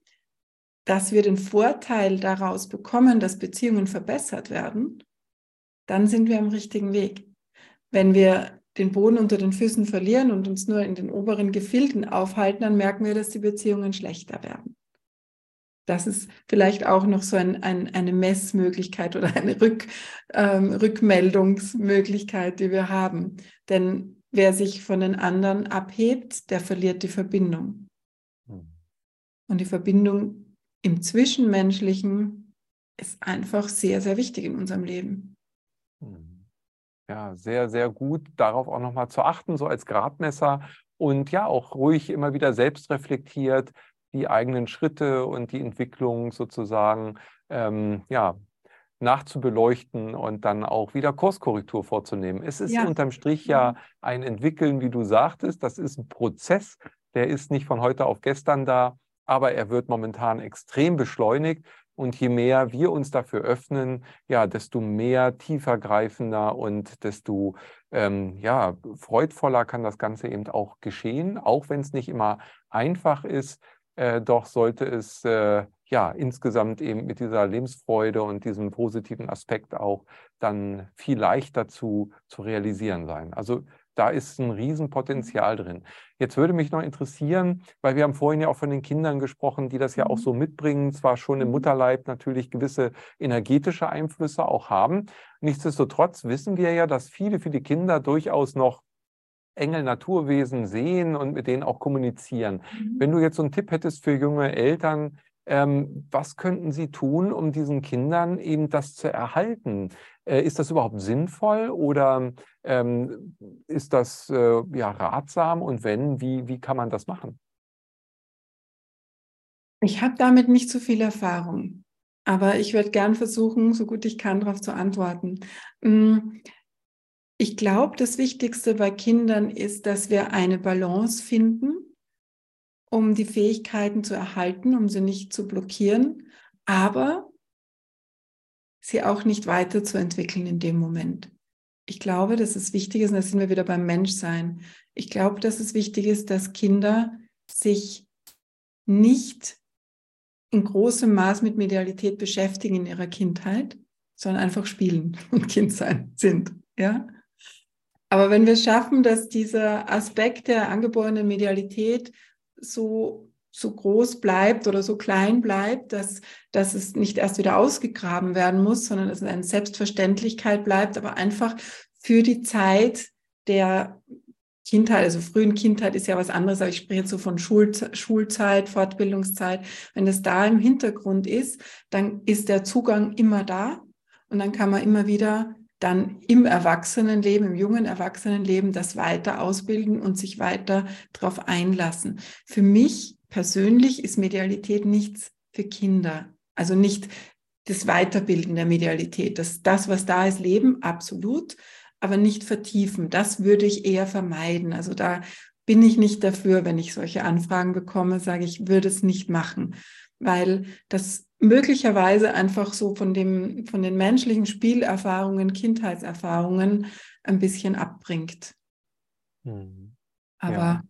[SPEAKER 3] dass wir den Vorteil daraus bekommen, dass Beziehungen verbessert werden, dann sind wir am richtigen Weg. Wenn wir den Boden unter den Füßen verlieren und uns nur in den oberen Gefilden aufhalten, dann merken wir, dass die Beziehungen schlechter werden. Das ist vielleicht auch noch so ein, ein, eine Messmöglichkeit oder eine Rück, ähm, Rückmeldungsmöglichkeit, die wir haben. Denn wer sich von den anderen abhebt, der verliert die Verbindung. Hm. Und die Verbindung im Zwischenmenschlichen ist einfach sehr, sehr wichtig in unserem Leben.
[SPEAKER 2] Hm. Ja, sehr, sehr gut, darauf auch nochmal zu achten, so als Gradmesser und ja, auch ruhig immer wieder selbst reflektiert, die eigenen Schritte und die Entwicklung sozusagen ähm, ja, nachzubeleuchten und dann auch wieder Kurskorrektur vorzunehmen. Es ist ja. unterm Strich ja ein Entwickeln, wie du sagtest. Das ist ein Prozess, der ist nicht von heute auf gestern da, aber er wird momentan extrem beschleunigt. Und je mehr wir uns dafür öffnen, ja, desto mehr tiefergreifender und desto ähm, ja, freudvoller kann das Ganze eben auch geschehen, auch wenn es nicht immer einfach ist. Äh, doch sollte es äh, ja insgesamt eben mit dieser Lebensfreude und diesem positiven Aspekt auch dann viel leichter zu, zu realisieren sein. Also da ist ein Riesenpotenzial drin. Jetzt würde mich noch interessieren, weil wir haben vorhin ja auch von den Kindern gesprochen, die das ja auch mhm. so mitbringen, zwar schon im mhm. Mutterleib natürlich gewisse energetische Einflüsse auch haben. Nichtsdestotrotz wissen wir ja, dass viele, viele Kinder durchaus noch Engel, Naturwesen sehen und mit denen auch kommunizieren. Mhm. Wenn du jetzt so einen Tipp hättest für junge Eltern, ähm, was könnten sie tun, um diesen Kindern eben das zu erhalten? Äh, ist das überhaupt sinnvoll oder ähm, ist das äh, ja ratsam? Und wenn, wie, wie kann man das machen?
[SPEAKER 3] Ich habe damit nicht so viel Erfahrung, aber ich werde gern versuchen, so gut ich kann, darauf zu antworten. Mm, ich glaube, das Wichtigste bei Kindern ist, dass wir eine Balance finden um die Fähigkeiten zu erhalten, um sie nicht zu blockieren, aber sie auch nicht weiterzuentwickeln in dem Moment. Ich glaube, dass es wichtig ist, und da sind wir wieder beim Menschsein. Ich glaube, dass es wichtig ist, dass Kinder sich nicht in großem Maß mit Medialität beschäftigen in ihrer Kindheit, sondern einfach spielen und Kind sein sind. Ja? Aber wenn wir schaffen, dass dieser Aspekt der angeborenen Medialität so, so groß bleibt oder so klein bleibt, dass, dass es nicht erst wieder ausgegraben werden muss, sondern dass es eine Selbstverständlichkeit bleibt, aber einfach für die Zeit der Kindheit, also frühen Kindheit ist ja was anderes, aber ich spreche jetzt so von Schulzeit, Schulzeit, Fortbildungszeit. Wenn das da im Hintergrund ist, dann ist der Zugang immer da und dann kann man immer wieder dann im Erwachsenenleben, im jungen Erwachsenenleben das weiter ausbilden und sich weiter darauf einlassen. Für mich persönlich ist Medialität nichts für Kinder. Also nicht das Weiterbilden der Medialität. Das, das, was da ist, Leben, absolut, aber nicht vertiefen. Das würde ich eher vermeiden. Also da bin ich nicht dafür, wenn ich solche Anfragen bekomme, sage ich, würde es nicht machen, weil das möglicherweise einfach so von dem, von den menschlichen Spielerfahrungen, Kindheitserfahrungen ein bisschen abbringt. Mhm. Aber ja.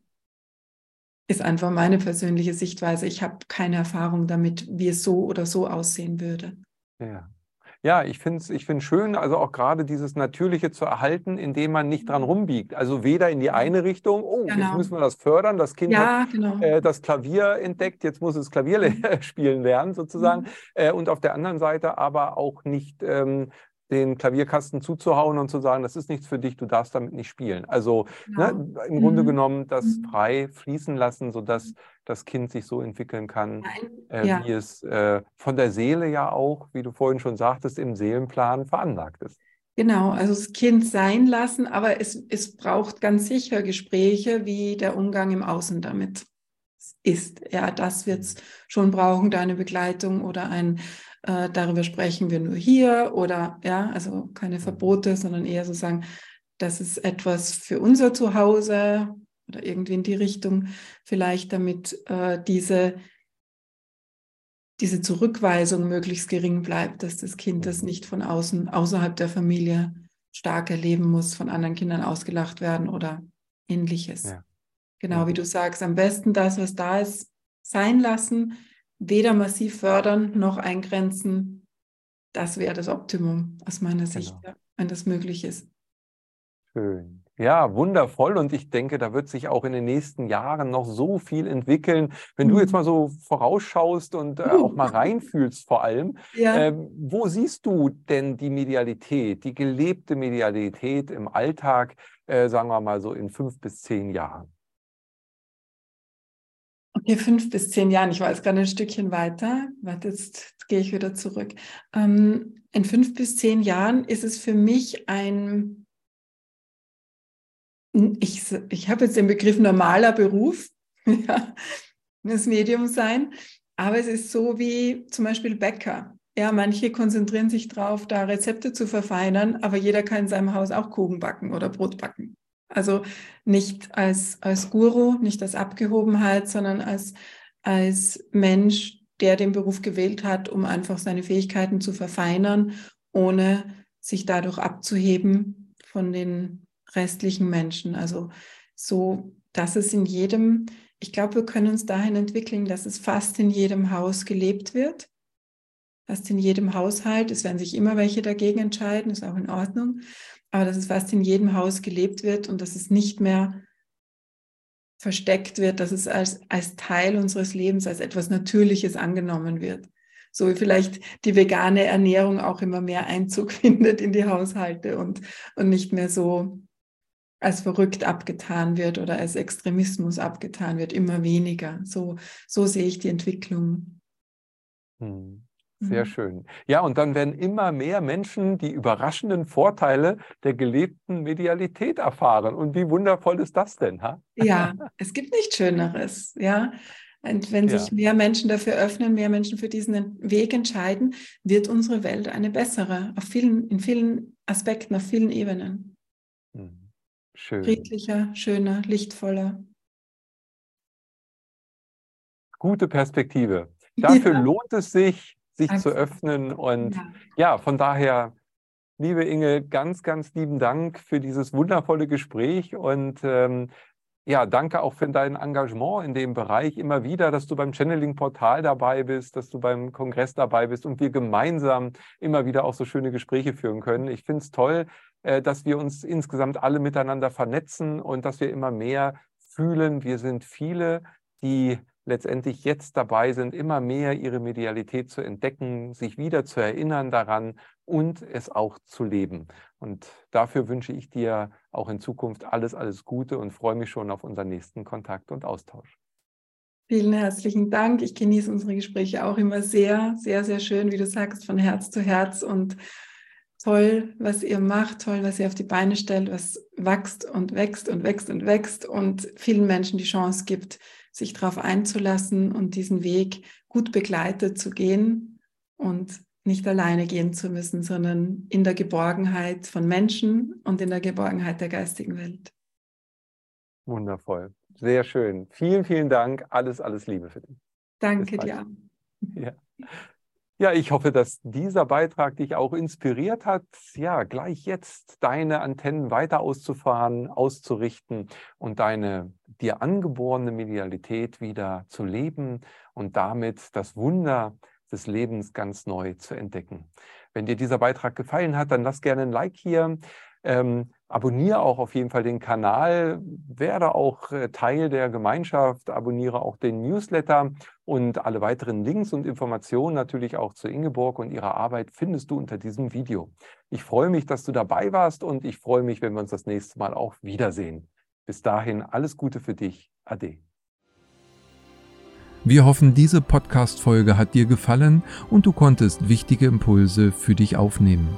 [SPEAKER 3] ist einfach meine persönliche Sichtweise. Ich habe keine Erfahrung damit, wie es so oder so aussehen würde.
[SPEAKER 2] Ja. Ja, ich finde es ich find's schön, also auch gerade dieses Natürliche zu erhalten, indem man nicht dran mhm. rumbiegt. Also weder in die eine Richtung, oh, genau. jetzt müssen wir das fördern, das Kind ja, hat genau. äh, das Klavier entdeckt, jetzt muss es Klavier mhm. spielen lernen sozusagen. Mhm. Äh, und auf der anderen Seite aber auch nicht ähm, den Klavierkasten zuzuhauen und zu sagen, das ist nichts für dich, du darfst damit nicht spielen. Also ne, genau. ne, im mhm. Grunde genommen das mhm. frei fließen lassen, sodass das Kind sich so entwickeln kann, äh, ja. wie es äh, von der Seele ja auch, wie du vorhin schon sagtest, im Seelenplan veranlagt ist.
[SPEAKER 3] Genau, also das Kind sein lassen, aber es, es braucht ganz sicher Gespräche, wie der Umgang im Außen damit ist. Ja, das wird es mhm. schon brauchen, deine Begleitung oder ein äh, darüber sprechen wir nur hier oder ja, also keine. Verbote, sondern eher so sagen, das ist etwas für unser Zuhause oder irgendwie in die Richtung, vielleicht damit äh, diese, diese Zurückweisung möglichst gering bleibt, dass das Kind das nicht von außen, außerhalb der Familie stark erleben muss, von anderen Kindern ausgelacht werden oder ähnliches. Ja. Genau, wie du sagst, am besten das, was da ist, sein lassen, weder massiv fördern noch eingrenzen. Das wäre das Optimum aus meiner Sicht, genau. wenn das möglich ist.
[SPEAKER 2] Schön. Ja, wundervoll. Und ich denke, da wird sich auch in den nächsten Jahren noch so viel entwickeln. Wenn du jetzt mhm. mal so vorausschaust und äh, auch mal reinfühlst vor allem, ja. äh, wo siehst du denn die Medialität, die gelebte Medialität im Alltag, äh, sagen wir mal so in fünf bis zehn Jahren?
[SPEAKER 3] Okay, fünf bis zehn Jahren. Ich war jetzt gerade ein Stückchen weiter. Warte, jetzt, gehe ich wieder zurück. Ähm, in fünf bis zehn Jahren ist es für mich ein, ich, ich habe jetzt den Begriff normaler Beruf. das Medium sein. Aber es ist so wie zum Beispiel Bäcker. Ja, manche konzentrieren sich darauf, da Rezepte zu verfeinern, aber jeder kann in seinem Haus auch Kuchen backen oder Brot backen. Also nicht als, als Guru, nicht als Abgehobenheit, sondern als, als Mensch, der den Beruf gewählt hat, um einfach seine Fähigkeiten zu verfeinern, ohne sich dadurch abzuheben von den restlichen Menschen. Also so, dass es in jedem, ich glaube, wir können uns dahin entwickeln, dass es fast in jedem Haus gelebt wird fast in jedem Haushalt. Es werden sich immer welche dagegen entscheiden, ist auch in Ordnung. Aber dass es fast in jedem Haus gelebt wird und dass es nicht mehr versteckt wird, dass es als, als Teil unseres Lebens, als etwas Natürliches angenommen wird. So wie vielleicht die vegane Ernährung auch immer mehr Einzug findet in die Haushalte und, und nicht mehr so als verrückt abgetan wird oder als Extremismus abgetan wird, immer weniger. So, so sehe ich die Entwicklung.
[SPEAKER 2] Hm. Sehr mhm. schön. Ja, und dann werden immer mehr Menschen die überraschenden Vorteile der gelebten Medialität erfahren. Und wie wundervoll ist das denn? Ha?
[SPEAKER 3] Ja, es gibt nichts Schöneres. Ja. Und wenn sich ja. mehr Menschen dafür öffnen, mehr Menschen für diesen Weg entscheiden, wird unsere Welt eine bessere, auf vielen, in vielen Aspekten, auf vielen Ebenen.
[SPEAKER 2] Mhm. Schön.
[SPEAKER 3] Friedlicher, schöner, lichtvoller.
[SPEAKER 2] Gute Perspektive. Dafür ja. lohnt es sich, sich Absolut. zu öffnen. Und ja. ja, von daher, liebe Inge, ganz, ganz lieben Dank für dieses wundervolle Gespräch und ähm, ja, danke auch für dein Engagement in dem Bereich immer wieder, dass du beim Channeling-Portal dabei bist, dass du beim Kongress dabei bist und wir gemeinsam immer wieder auch so schöne Gespräche führen können. Ich finde es toll, äh, dass wir uns insgesamt alle miteinander vernetzen und dass wir immer mehr fühlen, wir sind viele, die letztendlich jetzt dabei sind, immer mehr ihre Medialität zu entdecken, sich wieder zu erinnern daran und es auch zu leben. Und dafür wünsche ich dir auch in Zukunft alles, alles Gute und freue mich schon auf unseren nächsten Kontakt und Austausch.
[SPEAKER 3] Vielen herzlichen Dank. Ich genieße unsere Gespräche auch immer sehr, sehr, sehr schön, wie du sagst, von Herz zu Herz und toll, was ihr macht, toll, was ihr auf die Beine stellt, was wächst und wächst und wächst und wächst und vielen Menschen die Chance gibt, sich darauf einzulassen und diesen Weg gut begleitet zu gehen und nicht alleine gehen zu müssen, sondern in der Geborgenheit von Menschen und in der Geborgenheit der geistigen Welt.
[SPEAKER 2] Wundervoll, sehr schön. Vielen, vielen Dank. Alles, alles Liebe für dich.
[SPEAKER 3] Danke dir.
[SPEAKER 2] Ja. Ja, ich hoffe, dass dieser Beitrag dich auch inspiriert hat, ja, gleich jetzt deine Antennen weiter auszufahren, auszurichten und deine dir angeborene Medialität wieder zu leben und damit das Wunder des Lebens ganz neu zu entdecken. Wenn dir dieser Beitrag gefallen hat, dann lass gerne ein Like hier. Ähm, abonniere auch auf jeden Fall den Kanal, werde auch äh, Teil der Gemeinschaft, abonniere auch den Newsletter und alle weiteren Links und Informationen natürlich auch zu Ingeborg und ihrer Arbeit findest du unter diesem Video. Ich freue mich, dass du dabei warst und ich freue mich, wenn wir uns das nächste Mal auch wiedersehen. Bis dahin alles Gute für dich. Ade.
[SPEAKER 1] Wir hoffen, diese Podcast-Folge hat dir gefallen und du konntest wichtige Impulse für dich aufnehmen.